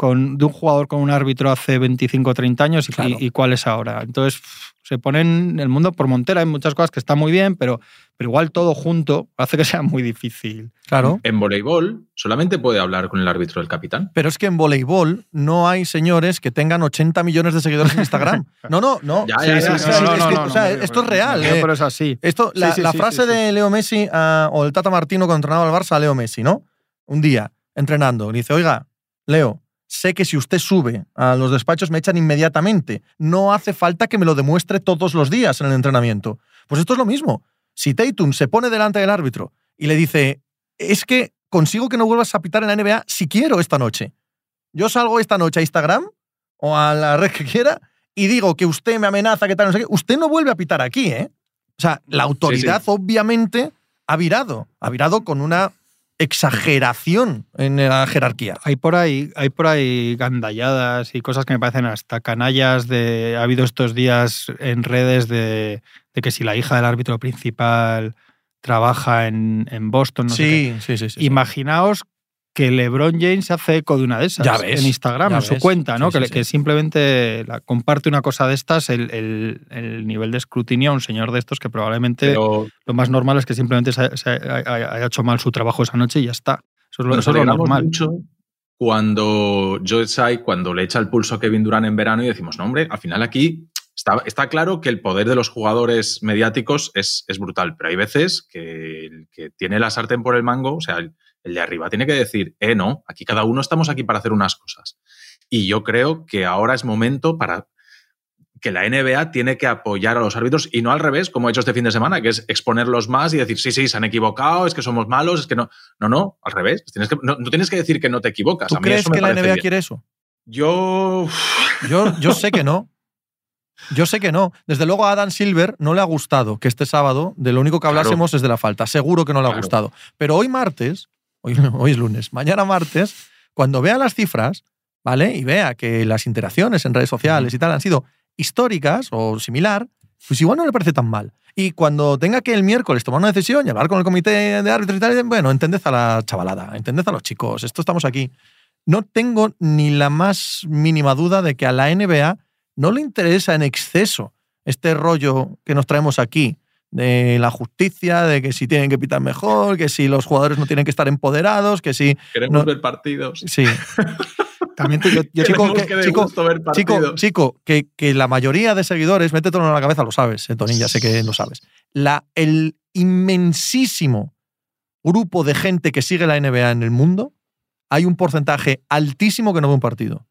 [SPEAKER 3] con, de un jugador con un árbitro hace 25 o 30 años y,
[SPEAKER 2] Claro.
[SPEAKER 3] y- y cuál es ahora? Entonces, se ponen el mundo por montera. Hay muchas cosas que están muy bien, pero, pero igual todo junto hace que sea muy difícil.
[SPEAKER 2] Claro.
[SPEAKER 4] En voleibol solamente puede hablar con el árbitro del capitán.
[SPEAKER 2] Pero es que en voleibol no hay señores que tengan 80 millones de seguidores en Instagram. No, no, no. Esto es real. eh.
[SPEAKER 3] Pero es así.
[SPEAKER 2] Esto, la,
[SPEAKER 3] sí,
[SPEAKER 2] la
[SPEAKER 3] sí,
[SPEAKER 2] frase
[SPEAKER 3] sí, sí.
[SPEAKER 2] de Leo Messi a- o el Tata Martino cuando entrenaba al Barça a Leo Messi, ¿no? Un día, entrenando, le dice, oiga, Leo, sé que si usted sube a los despachos me echan inmediatamente. No hace falta que me lo demuestre todos los días en el entrenamiento. Pues esto es lo mismo. Si Tatum se pone delante del árbitro y le dice, es que consigo que no vuelvas a pitar en la NBA si quiero esta noche. Yo salgo esta noche a Instagram o a la red que quiera y digo que usted me amenaza, que tal, no sé qué. Usted no vuelve a pitar aquí, ¿eh? O sea, la autoridad obviamente ha virado. Ha virado con una exageración en la jerarquía.
[SPEAKER 3] Hay por ahí, hay por ahí gandalladas y cosas que me parecen hasta canallas de. Ha habido estos días en redes de, de que si la hija del árbitro principal trabaja en, en Boston, no sé qué.
[SPEAKER 2] sí, sí, sí.
[SPEAKER 3] Imaginaos que LeBron James hace eco de una de esas
[SPEAKER 2] Ya ves,
[SPEAKER 3] en Instagram,
[SPEAKER 2] ya
[SPEAKER 3] en su
[SPEAKER 2] ves.
[SPEAKER 3] cuenta, ¿no?
[SPEAKER 2] Sí,
[SPEAKER 3] que,
[SPEAKER 2] sí,
[SPEAKER 3] que
[SPEAKER 2] sí.
[SPEAKER 3] simplemente la- comparte una cosa de estas, el, el- el nivel de escrutinio a un señor de estos que probablemente
[SPEAKER 4] Pero
[SPEAKER 3] lo más normal es que simplemente se, se haya, hecho mal su trabajo esa noche y ya está. Eso es lo, eso es lo normal.
[SPEAKER 4] mucho cuando Joe Tsai, cuando le echa el pulso a Kevin Durant en verano y decimos, no, hombre, al final aquí está, está claro que el poder de los jugadores mediáticos es, es brutal, pero hay veces que que tiene la sartén por el mango, o sea, el, el de arriba tiene que decir, eh, no, aquí cada uno estamos aquí para hacer unas cosas. Y yo creo que ahora es momento para que la NBA tiene que apoyar a los árbitros y no al revés, como he hecho este fin de semana, que es exponerlos más y decir, sí, sí, se han equivocado, es que somos malos, es que no. No, no, al revés. Tienes que, no, no tienes que decir que no te equivocas.
[SPEAKER 2] ¿Tú
[SPEAKER 4] A mí
[SPEAKER 2] crees
[SPEAKER 4] eso me
[SPEAKER 2] que la NBA
[SPEAKER 4] bien.
[SPEAKER 2] quiere eso?
[SPEAKER 4] Yo.
[SPEAKER 2] Yo, yo sé que no. Yo sé que no. Desde luego a Adam Silver no le ha gustado que este sábado de lo único que
[SPEAKER 4] Claro.
[SPEAKER 2] hablásemos es de la falta. Seguro que no le ha
[SPEAKER 4] Claro.
[SPEAKER 2] gustado. Pero hoy martes, hoy, hoy es lunes, mañana martes, cuando vea las cifras, ¿vale? Y vea que las interacciones en redes sociales y tal han sido históricas o similar, pues igual no le parece tan mal. Y cuando tenga que el miércoles tomar una decisión y hablar con el comité de árbitros y tal, bueno, entended a la chavalada, entended a los chicos, esto estamos aquí. No tengo ni la más mínima duda de que a la NBA no le interesa en exceso este rollo que nos traemos aquí de la justicia, de que si tienen que pitar mejor, que si los jugadores no tienen que estar empoderados, que si...
[SPEAKER 4] Queremos
[SPEAKER 2] No.
[SPEAKER 4] ver partidos.
[SPEAKER 2] Sí,
[SPEAKER 3] También te- yo, yo
[SPEAKER 2] Chico, que- chico,
[SPEAKER 4] ver
[SPEAKER 2] chico,
[SPEAKER 4] partidos.
[SPEAKER 2] chico, que, que la mayoría de seguidores, métetelo en la cabeza, lo sabes, eh, Tonín, ya sé que lo sabes. La, el inmensísimo grupo de gente que sigue la NBA en el mundo, hay un porcentaje altísimo que no ve un partido.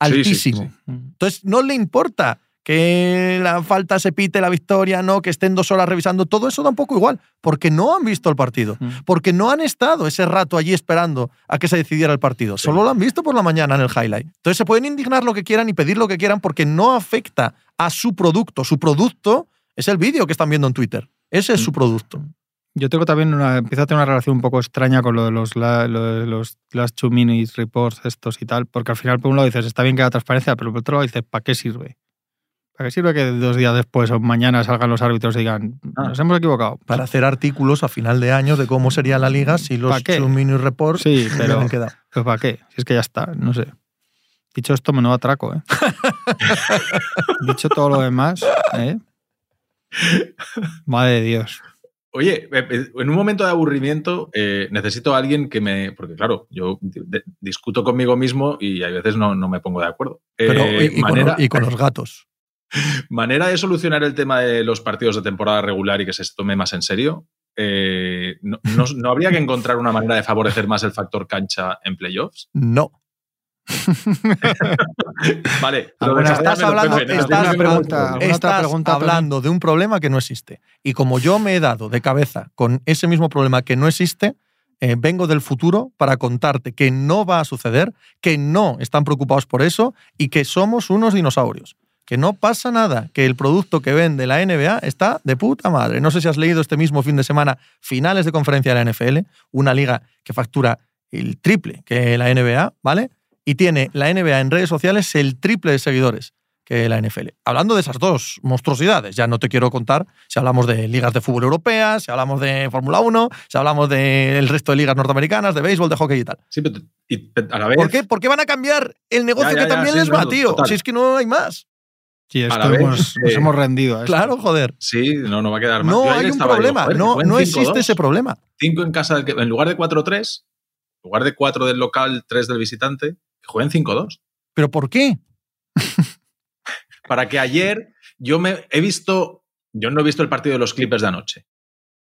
[SPEAKER 4] Sí, sí, sí,
[SPEAKER 2] Altísimo.
[SPEAKER 4] sí.
[SPEAKER 2] Entonces, no le importa que la falta se pite, la victoria, no, que estén dos horas revisando, todo eso da un poco igual, porque no han visto el partido,
[SPEAKER 3] Mm.
[SPEAKER 2] porque no han estado ese rato allí esperando a que se decidiera el partido,
[SPEAKER 4] Sí.
[SPEAKER 2] solo lo han visto por la mañana en el highlight. Entonces, se pueden indignar lo que quieran y pedir lo que quieran porque no afecta a su producto. Su producto es el vídeo que están viendo en Twitter. Ese es
[SPEAKER 3] Mm.
[SPEAKER 2] su producto.
[SPEAKER 3] Yo tengo también una, empiezo a tener una relación un poco extraña con lo de los, la- lo de los last two minutes reports estos y tal, porque al final por un lado dices, está bien que haya transparencia, pero por otro lado dices, ¿para qué sirve? ¿Para qué sirve que dos días después o mañana salgan los árbitros y digan,
[SPEAKER 4] Ah.
[SPEAKER 3] nos hemos equivocado?
[SPEAKER 2] Para hacer artículos a final de año de cómo sería la liga si los Minute Reports
[SPEAKER 3] Sí, pero
[SPEAKER 2] hubieran quedado.
[SPEAKER 3] pues ¿para qué? Si es que ya está, no sé. Dicho esto, menudo atraco, ¿eh? Dicho todo lo demás, ¿eh? Madre de Dios.
[SPEAKER 4] Oye, eh, eh, en un momento de aburrimiento eh, necesito a alguien que me. Porque, claro, yo discuto conmigo mismo y hay veces no, no me pongo de acuerdo.
[SPEAKER 2] Pero, con, y con los gatos.
[SPEAKER 4] Manera de solucionar el tema de los partidos de temporada regular y que se tome más en serio. eh, no, no- no habría que encontrar una manera de favorecer más el factor cancha en playoffs?
[SPEAKER 2] No.
[SPEAKER 4] Vale, lo de
[SPEAKER 2] estás hablando-
[SPEAKER 4] Pepe,
[SPEAKER 2] estás- hablando de un problema que no existe. Y como yo me he dado de cabeza con ese mismo problema que no existe, eh, vengo del futuro para contarte que no va a suceder, que no están preocupados por eso y que somos unos dinosaurios. Que no pasa nada, que el producto que vende la NBA está de puta madre. No sé si has leído este mismo fin de semana finales de conferencia de la NFL, una liga que factura el triple que la NBA, ¿vale? Y tiene la NBA en redes sociales el triple de seguidores que la NFL. Hablando de esas dos monstruosidades, ya no te quiero contar si hablamos de ligas de fútbol europeas, si hablamos de Fórmula 1, si hablamos del resto de ligas norteamericanas, de béisbol, de hockey y tal.
[SPEAKER 4] Sí, pero y a la vez.
[SPEAKER 2] ¿Por qué? ¿Por qué van a cambiar el negocio
[SPEAKER 4] Ya, ya,
[SPEAKER 2] que
[SPEAKER 4] ya,
[SPEAKER 2] también
[SPEAKER 4] sí,
[SPEAKER 2] les va, tío?
[SPEAKER 4] total.
[SPEAKER 2] Si es que no hay más.
[SPEAKER 3] Sí,
[SPEAKER 4] A
[SPEAKER 3] esto
[SPEAKER 4] la vez,
[SPEAKER 3] hemos- nos
[SPEAKER 4] eh,
[SPEAKER 3] hemos rendido. a esto.
[SPEAKER 2] Claro, joder.
[SPEAKER 4] Sí, no, no va a quedar mal.
[SPEAKER 2] No hay un problema. no no
[SPEAKER 4] 5-2,
[SPEAKER 2] existe ese problema.
[SPEAKER 4] 5 en casa, del que- en lugar de 4-3, en lugar de 4 del local, 3 del visitante, que jueguen 5-2.
[SPEAKER 2] ¿Pero por qué?
[SPEAKER 4] Para que ayer yo me he visto, yo no he visto el partido de los Clippers de anoche,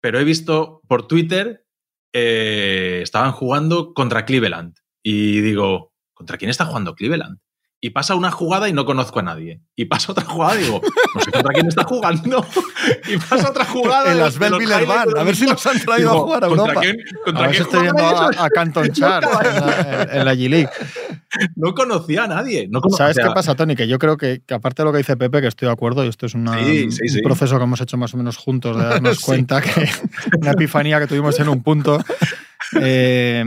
[SPEAKER 4] pero he visto por Twitter, eh, estaban jugando contra Cleveland. Y digo, ¿contra quién está jugando Cleveland? Y pasa una jugada y no conozco a nadie. Y pasa otra jugada y digo, no sé contra quién está jugando. Y pasa otra jugada.
[SPEAKER 2] En las
[SPEAKER 4] highlights
[SPEAKER 2] van. A ver si los han traído
[SPEAKER 4] Digo,
[SPEAKER 2] a jugar a
[SPEAKER 4] ¿contra
[SPEAKER 2] Europa.
[SPEAKER 4] quién-
[SPEAKER 3] A
[SPEAKER 4] ¿Contra
[SPEAKER 3] si
[SPEAKER 4] quién
[SPEAKER 3] estoy viendo a, a Canton Char en la, G-League.
[SPEAKER 4] No conocía a nadie. No
[SPEAKER 3] ¿Sabes qué pasa, Tony? Que yo creo que, que aparte de lo que dice Pepe, que estoy de acuerdo, y esto es una-
[SPEAKER 4] Sí, sí, sí.
[SPEAKER 3] un proceso que hemos hecho más o menos juntos, de darnos cuenta que una epifanía que tuvimos en un punto. eh,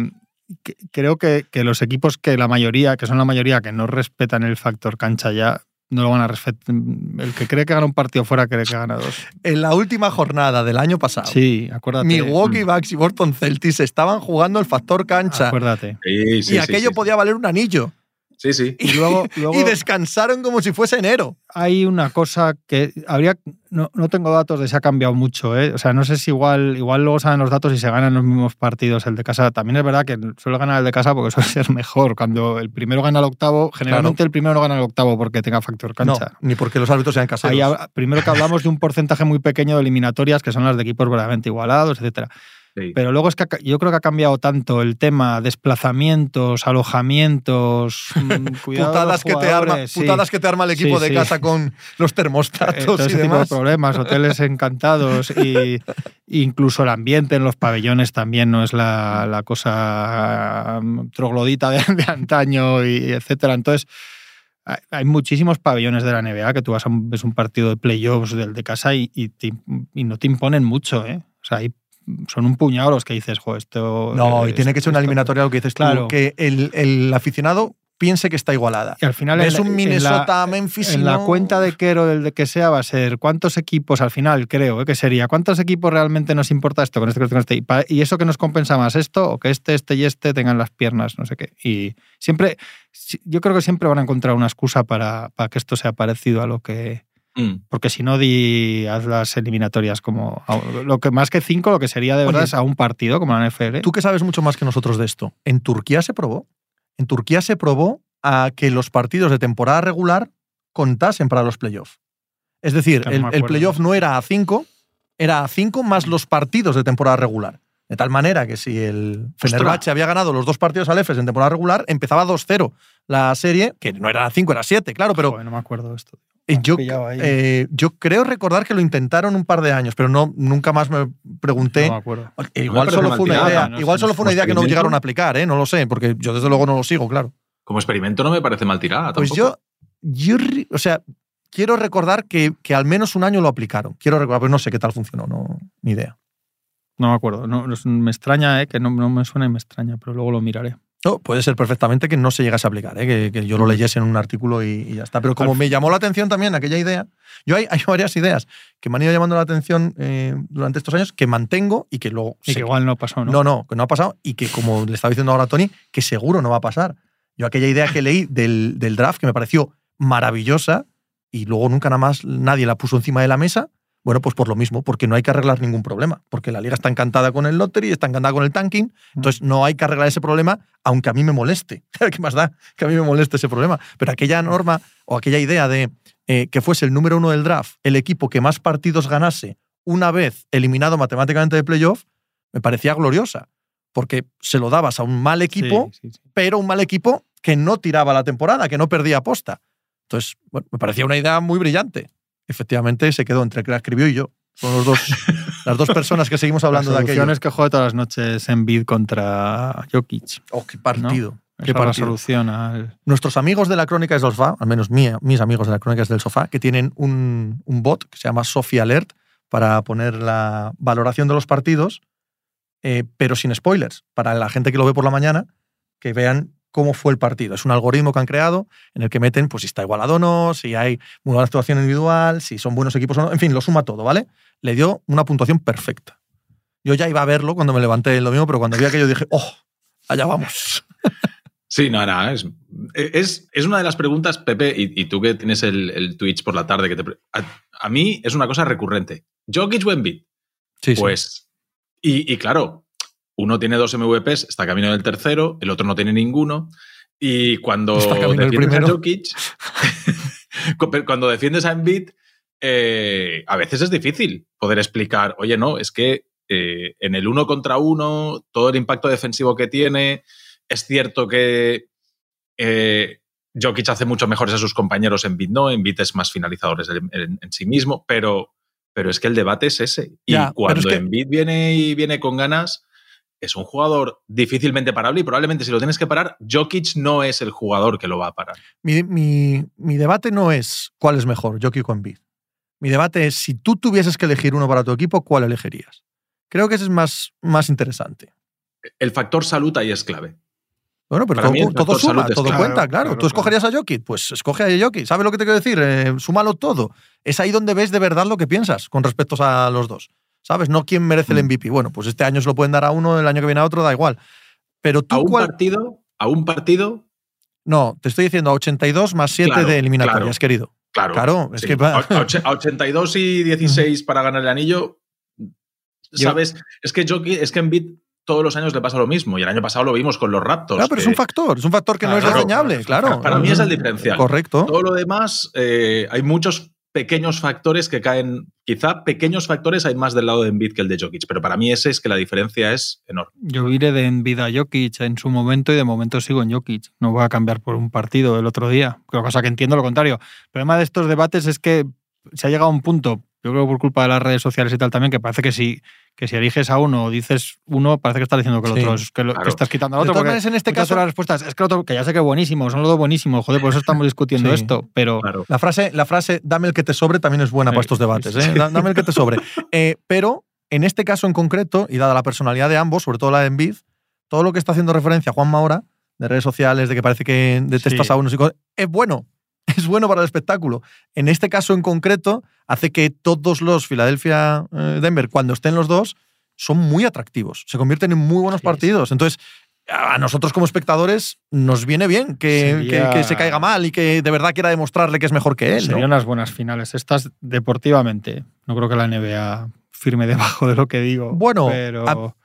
[SPEAKER 3] que- creo que, que los equipos que la mayoría, que son la mayoría, que no respetan el factor cancha ya, no lo van a respetar. El que cree que gana un partido fuera cree que gana dos.
[SPEAKER 2] En la última jornada del año pasado,
[SPEAKER 3] Sí, acuérdate.
[SPEAKER 2] Milwaukee Bucks y Boston Celtics estaban jugando el factor cancha.
[SPEAKER 3] Acuérdate.
[SPEAKER 4] Sí, sí,
[SPEAKER 2] y
[SPEAKER 4] sí,
[SPEAKER 2] aquello
[SPEAKER 4] sí,
[SPEAKER 2] podía valer un anillo.
[SPEAKER 4] Sí, sí.
[SPEAKER 3] Y luego, luego
[SPEAKER 2] Y descansaron como si fuese enero.
[SPEAKER 3] hay una cosa que habría. No, no tengo datos de si ha cambiado mucho, ¿eh? O sea, no sé si igual, igual luego saben los datos y se ganan los mismos partidos el de casa. También es verdad que suele ganar el de casa porque suele ser mejor. Cuando el primero gana el octavo, generalmente el primero no gana el octavo porque tenga factor cancha.
[SPEAKER 2] No, ni porque los árbitros sean caseros.
[SPEAKER 3] Ahí primero que hablamos de un porcentaje muy pequeño de eliminatorias, que son las de equipos verdaderamente igualados, etcétera.
[SPEAKER 4] Sí.
[SPEAKER 3] Pero luego es que yo creo que ha cambiado tanto el tema desplazamientos, alojamientos, mm,
[SPEAKER 2] Putadas que, te arma,
[SPEAKER 3] sí.
[SPEAKER 2] putadas que te arma el equipo
[SPEAKER 3] Sí,
[SPEAKER 2] de casa con los
[SPEAKER 3] Eh,
[SPEAKER 2] termostatos
[SPEAKER 3] todo
[SPEAKER 2] y
[SPEAKER 3] ese tipo de
[SPEAKER 2] demás.
[SPEAKER 3] problemas, hoteles encantados y incluso el ambiente en los pabellones también no es la, la cosa mm, troglodita de, de antaño y etcétera. Entonces hay- hay muchísimos pabellones de la NBA que tú vas a un, ves un partido de playoffs del de casa y, y te- y no te imponen mucho, ¿eh? O sea, hay- son un puñado los que dices, jo, esto.
[SPEAKER 2] No, y tiene que ser una eliminatoria, lo que dices
[SPEAKER 3] Claro.
[SPEAKER 2] tú, que el, el aficionado piense que está igualada.
[SPEAKER 3] Y al final
[SPEAKER 2] Es un
[SPEAKER 3] en la-
[SPEAKER 2] y
[SPEAKER 3] En la cuenta de Quero, del de que sea, va a ser cuántos equipos al final, creo, ¿eh? que sería, cuántos equipos realmente nos importa esto con este, con este, con este? Y, y eso que nos compensa más esto, o que este, este y este tengan las piernas, no sé qué. Y siempre, si- yo creo que siempre van a encontrar una excusa para, para que esto sea parecido a lo que.
[SPEAKER 4] Mm.
[SPEAKER 3] Porque si no, di, haz las eliminatorias como. Lo que más que cinco, lo que sería de verdad
[SPEAKER 2] Oye,
[SPEAKER 3] es a un partido como la NFL.
[SPEAKER 2] Tú que sabes mucho más que nosotros de esto, ¿en Turquía se probó? En Turquía se probó a que los partidos de temporada regular contasen para los playoffs. Es decir, el, el playoff no era a 5, era a 5 más los partidos de temporada regular. De tal manera que si el Fenerbahce había ganado los dos partidos al EFES en temporada regular, empezaba 2-0 la serie, que no era a 5, era a 7, claro, pero
[SPEAKER 3] Joder, no me acuerdo de esto.
[SPEAKER 2] Eh, yo, eh, yo creo recordar que lo intentaron un par de años, pero no, nunca más me pregunté.
[SPEAKER 3] No me acuerdo.
[SPEAKER 2] Igual solo fue una idea.
[SPEAKER 3] no
[SPEAKER 2] Igual
[SPEAKER 3] no
[SPEAKER 2] solo fue una idea que no llegaron a aplicar, ¿eh? No lo sé, porque yo desde luego no lo sigo, claro.
[SPEAKER 4] Como experimento no me parece mal tirada.
[SPEAKER 2] Pues
[SPEAKER 4] tampoco.
[SPEAKER 2] yo, yo, ri- o sea, quiero recordar que, que al menos un año lo aplicaron. Quiero recordar, pero no sé qué tal funcionó, no, ni idea.
[SPEAKER 3] No me acuerdo. No- me extraña, ¿eh? que no, no me suena y me extraña, pero luego lo miraré.
[SPEAKER 2] No, puede ser perfectamente que no se llegase a aplicar, ¿eh? que, que yo lo leyese en un artículo y, y ya está. Pero como
[SPEAKER 3] Al
[SPEAKER 2] me llamó la atención también aquella idea, yo hay, hay varias ideas que me han ido llamando la atención eh, durante estos años que mantengo y que luego...
[SPEAKER 3] Y que igual no pasó, ¿no?
[SPEAKER 2] No, no, que no ha pasado y que, como le estaba diciendo ahora a Tony, que seguro no va a pasar. Yo aquella idea que leí del, del draft que me pareció maravillosa y luego nunca nada más nadie la puso encima de la mesa, bueno, pues por lo mismo, porque no hay que arreglar ningún problema, porque la liga está encantada con el lottery, está encantada con el tanking, entonces no hay que arreglar ese problema, aunque a mí me moleste. ¿Qué más da que a mí me moleste ese problema? Pero aquella norma o aquella idea de eh, que fuese el número uno del draft, el equipo que más partidos ganase una vez eliminado matemáticamente de playoff, me parecía gloriosa, porque se lo dabas a un mal
[SPEAKER 3] Sí,
[SPEAKER 2] equipo,
[SPEAKER 3] sí, sí.
[SPEAKER 2] pero un mal equipo que no tiraba la temporada, que no perdía aposta. Entonces, bueno, me parecía una idea muy brillante. Efectivamente, se quedó entre el que la escribió y yo. Son los dos, las dos personas que seguimos hablando
[SPEAKER 3] la
[SPEAKER 2] de aquello.
[SPEAKER 3] es que juegue todas las noches en bid contra Jokic.
[SPEAKER 2] Oh, qué partido.
[SPEAKER 3] Esa
[SPEAKER 2] Qué
[SPEAKER 3] es la
[SPEAKER 2] partido.
[SPEAKER 3] solución al.
[SPEAKER 2] Nuestros amigos de la Crónica del Sofá, al menos mía- mis amigos de la Crónica del Sofá, que tienen un, un bot que se llama Sophie Alert para poner la valoración de los partidos, eh, pero sin spoilers. Para la gente que lo ve por la mañana, que vean cómo fue el partido. Es un algoritmo que han creado en el que meten pues, si está igualado o no, si hay muy buena actuación individual, si son buenos equipos o no. En fin, lo suma todo, ¿vale? Le dio una puntuación perfecta. Yo ya iba a verlo cuando me levanté el domingo, pero cuando vi aquello dije, ¡oh! Allá vamos.
[SPEAKER 4] Sí, no, no, es, es, es una de las preguntas, Pepe, y, y tú que tienes el, el Twitch por la tarde, que te, a, a mí es una cosa recurrente. Jokic Embiid,
[SPEAKER 2] Sí, sí.
[SPEAKER 4] pues, y, y claro, uno tiene dos MVPs, está camino del tercero, el otro no tiene ninguno, y cuando defiendes a. Jokic, cuando defiendes a Embiid, eh, a veces es difícil poder explicar, oye, no, es que eh, en el uno contra uno, todo el impacto defensivo que tiene, es cierto que eh, Jokic hace mucho mejores a sus compañeros en bit, no, en bit es más finalizadores en, en- en sí mismo, pero, pero es que el debate es ese. Y
[SPEAKER 2] Ya,
[SPEAKER 4] cuando
[SPEAKER 2] es que-
[SPEAKER 4] en bit viene y viene con ganas, es un jugador difícilmente parable y probablemente si lo tienes que parar, Jokic no es el jugador que lo va a parar.
[SPEAKER 2] Mi, mi- mi debate no es cuál es mejor, Jokic o Embiid. Mi debate es si tú tuvieses que elegir uno para tu equipo, ¿cuál elegirías? Creo que ese es más, más interesante.
[SPEAKER 4] El factor salud ahí es clave.
[SPEAKER 2] Bueno, pero todo, suma, todo cuenta, claro.
[SPEAKER 3] Claro,
[SPEAKER 2] ¿Tú
[SPEAKER 3] claro.
[SPEAKER 2] escogerías a Jokic? Pues escoge a Jokic. ¿Sabes lo que te quiero decir? Eh, súmalo todo. Es ahí donde ves de verdad lo que piensas con respecto a los dos. ¿Sabes? No quién merece el
[SPEAKER 4] Mm.
[SPEAKER 2] MVP. Bueno, pues este año se lo pueden dar a uno, el año que viene a otro, da igual. Pero
[SPEAKER 4] A
[SPEAKER 2] tú
[SPEAKER 4] un
[SPEAKER 2] cuál.
[SPEAKER 4] partido, a un partido,
[SPEAKER 2] No, te estoy diciendo a 82 más 7
[SPEAKER 4] Claro,
[SPEAKER 2] de eliminatorias,
[SPEAKER 4] claro.
[SPEAKER 2] querido.
[SPEAKER 4] claro.
[SPEAKER 2] Claro, es
[SPEAKER 4] sí.
[SPEAKER 2] que va-
[SPEAKER 4] A, a och- a 82 y 16 para ganar el anillo,
[SPEAKER 3] Yo-
[SPEAKER 4] ¿sabes? Es que Jokic, es que en bit todos los años le pasa lo mismo. Y el año pasado lo vimos con los Raptors.
[SPEAKER 2] Claro, pero es un factor, es un factor que no es
[SPEAKER 3] Claro,
[SPEAKER 2] desdeñable,
[SPEAKER 3] claro,
[SPEAKER 4] Para mí es el diferencial.
[SPEAKER 2] Correcto.
[SPEAKER 4] Todo lo demás, eh, hay muchos pequeños factores que caen, quizá pequeños factores hay más del lado de Embiid que el de Jokic, pero para mí ese es que la diferencia es enorme.
[SPEAKER 3] Yo iré de Embiid a Jokic en su momento y de momento sigo en Jokic. No voy a cambiar por un partido del otro día, cosa que entiendo lo contrario. El problema de estos debates es que se ha llegado a un punto, yo creo por culpa de las redes sociales y tal también, que parece que si, que si eliges a uno o dices uno, parece que estás diciendo que el otro es, que, lo, que, estás quitando al otro.
[SPEAKER 2] Porque en este caso
[SPEAKER 3] las respuestas es que el otro, que ya sé que es buenísimo, son los dos buenísimos, joder, por eso estamos discutiendo esto, pero...
[SPEAKER 2] La, frase, la frase dame el que te sobre también es buena para estos debates, ¿eh? dame el que te sobre. Eh, pero en este caso en concreto, y dada la personalidad de ambos, sobre todo la de Envid, todo lo que está haciendo referencia a Juan Maura, de redes sociales, de que parece que detestas a unos y cosas, es bueno. es bueno para el espectáculo. En este caso en concreto, hace que todos los Philadelphia-Denver, eh, cuando estén los dos, son muy atractivos. Se convierten en muy buenos partidos. Entonces, a nosotros como espectadores nos viene bien que, se caiga mal y que de verdad quiera demostrarle que es mejor que él.
[SPEAKER 3] Serían unas buenas finales. Estas deportivamente. No creo que la NBA firme debajo de lo que digo.
[SPEAKER 2] Bueno,
[SPEAKER 3] pero...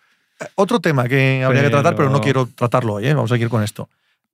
[SPEAKER 2] otro tema que habría que tratar, pero no quiero tratarlo hoy. ¿eh? Vamos a seguir con esto.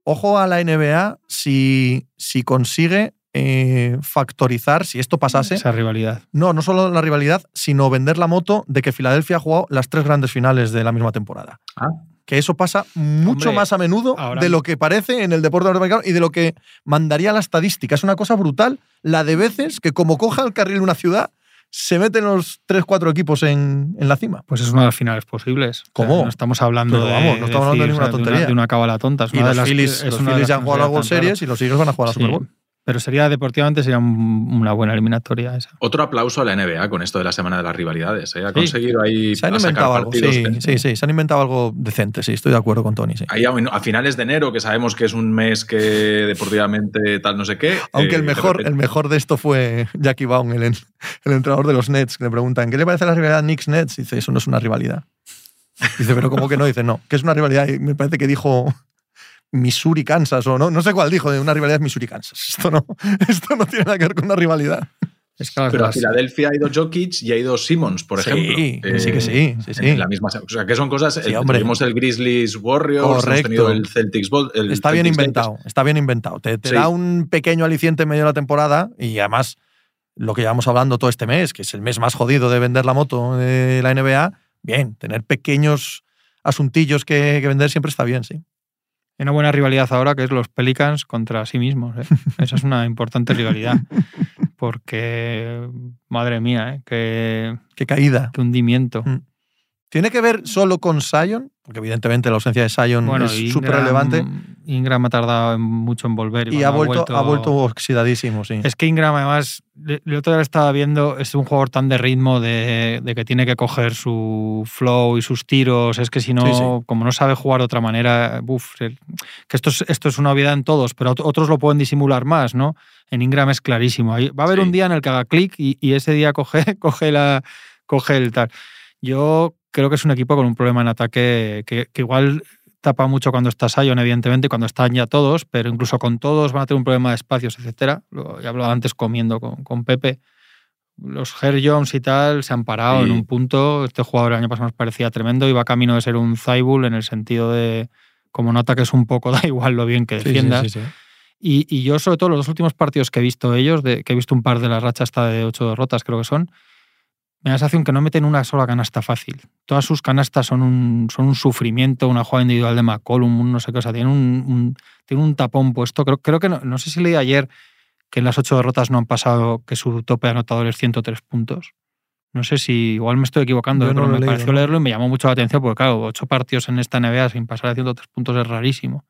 [SPEAKER 2] Ojo a la NBA si, si consigue eh, factorizar, si esto pasase.
[SPEAKER 3] Esa rivalidad.
[SPEAKER 2] No, no solo la rivalidad, sino vender la moto de que Filadelfia ha jugado las tres grandes finales de la misma temporada.
[SPEAKER 4] Ah.
[SPEAKER 2] Que eso pasa mucho más a menudo de lo que parece en el deporte norteamericano y de lo que mandaría la estadística. Es una cosa brutal la de veces que, como coja el carril una ciudad, se meten los 3-4 equipos en, en, la cima.
[SPEAKER 3] Pues es una de las finales posibles.
[SPEAKER 2] ¿Cómo?
[SPEAKER 3] no estamos hablando
[SPEAKER 2] de, vamos, no estamos hablando de ninguna tontería.
[SPEAKER 3] De una, cábala tonta.
[SPEAKER 2] y los Phillies, ya han jugado a la World Series y los Eagles van a jugar a la Super Bowl.
[SPEAKER 3] Pero sería deportivamente sería una buena eliminatoria esa.
[SPEAKER 4] Otro aplauso a la NBA con esto de la semana de las rivalidades. ¿eh? Ha conseguido ahí.
[SPEAKER 2] Se han inventado algo. Sí, sí, sí, se han inventado algo decente. Sí, estoy de acuerdo con Tony. Sí.
[SPEAKER 4] Ahí a, finales de enero, que sabemos que es un mes que deportivamente tal no sé qué.
[SPEAKER 2] Aunque el, eh, mejor, el mejor de esto fue Jackie Baum, el, el entrenador de los Nets, que le preguntan: ¿qué le parece la rivalidad Knicks-Nets? Dice: Eso no es una rivalidad. Dice, pero ¿cómo que no? Dice, no, que es una rivalidad. Y me parece que dijo Missouri, Kansas, o no, no sé cuál dijo, de una rivalidad Missouri, Kansas. Esto no, esto no tiene nada que ver con una rivalidad.
[SPEAKER 4] pero a Filadelfia ha ido Jokic y ha ido Simmons, por ejemplo.
[SPEAKER 2] Sí, sí que sí. sí, sí.
[SPEAKER 4] la misma, o sea, que son cosas. Sí, tuvimos el Grizzlies Warriors, hemos tenido el Celtics Ball.
[SPEAKER 2] está bien inventado, está bien inventado. Te, da un pequeño aliciente en medio de la temporada y además lo que llevamos hablando todo este mes, que es el mes más jodido de vender la moto de la NBA, bien, tener pequeños asuntillos que vender siempre está bien, sí.
[SPEAKER 3] Hay una buena rivalidad ahora que es los Pelicans contra sí mismos. ¿eh? Esa es una importante rivalidad. Porque, madre mía, ¿eh? qué,
[SPEAKER 2] qué caída.
[SPEAKER 3] Qué hundimiento. Mm.
[SPEAKER 2] ¿Tiene que ver solo con Sion? Porque evidentemente la ausencia de Sion es súper relevante.
[SPEAKER 3] Ingram ha tardado mucho en volver.
[SPEAKER 2] Y, ha, vuelto, ha, vuelto, oxidadísimo, sí.
[SPEAKER 3] Es que Ingram, además, el otro día estaba viendo, es un jugador tan de ritmo de, que tiene que coger su flow y sus tiros. Es que si no, como no sabe jugar de otra manera, uf, que esto es, esto es una obviedad en todos, pero otros lo pueden disimular más, ¿no? En Ingram es clarísimo. Va a haber un día en el que haga clic y, y, ese día coge, coge, la, coge el tal. Yo creo que es un equipo con un problema en ataque que, igual tapa mucho cuando está Sion, evidentemente, cuando están ya todos, pero incluso con todos van a tener un problema de espacios, etcétera. Lo, ya hablaba antes comiendo con, Pepe. Los Her Jones y tal se han parado en un punto. Este jugador el año pasado nos parecía tremendo y va camino de ser un Zaibul en el sentido de, como no ataques un poco, da igual lo bien que defiendas. y, y, yo, sobre todo, los dos últimos partidos que he visto ellos, de, que he visto un par de las rachas hasta de ocho derrotas, creo que son, me da la sensación que no meten una sola canasta fácil. Todas sus canastas son un, son un sufrimiento, una jugada individual de McCollum, no sé qué, o sea, tienen un, un tapón puesto. Creo, creo que no, no, sé si leí ayer que en las ocho derrotas no han pasado que su tope anotador es 103 puntos. No sé si igual me estoy equivocando, pero me pareció leerlo y me llamó mucho la atención porque, claro, ocho partidos en esta NBA sin pasar a 103 puntos es rarísimo.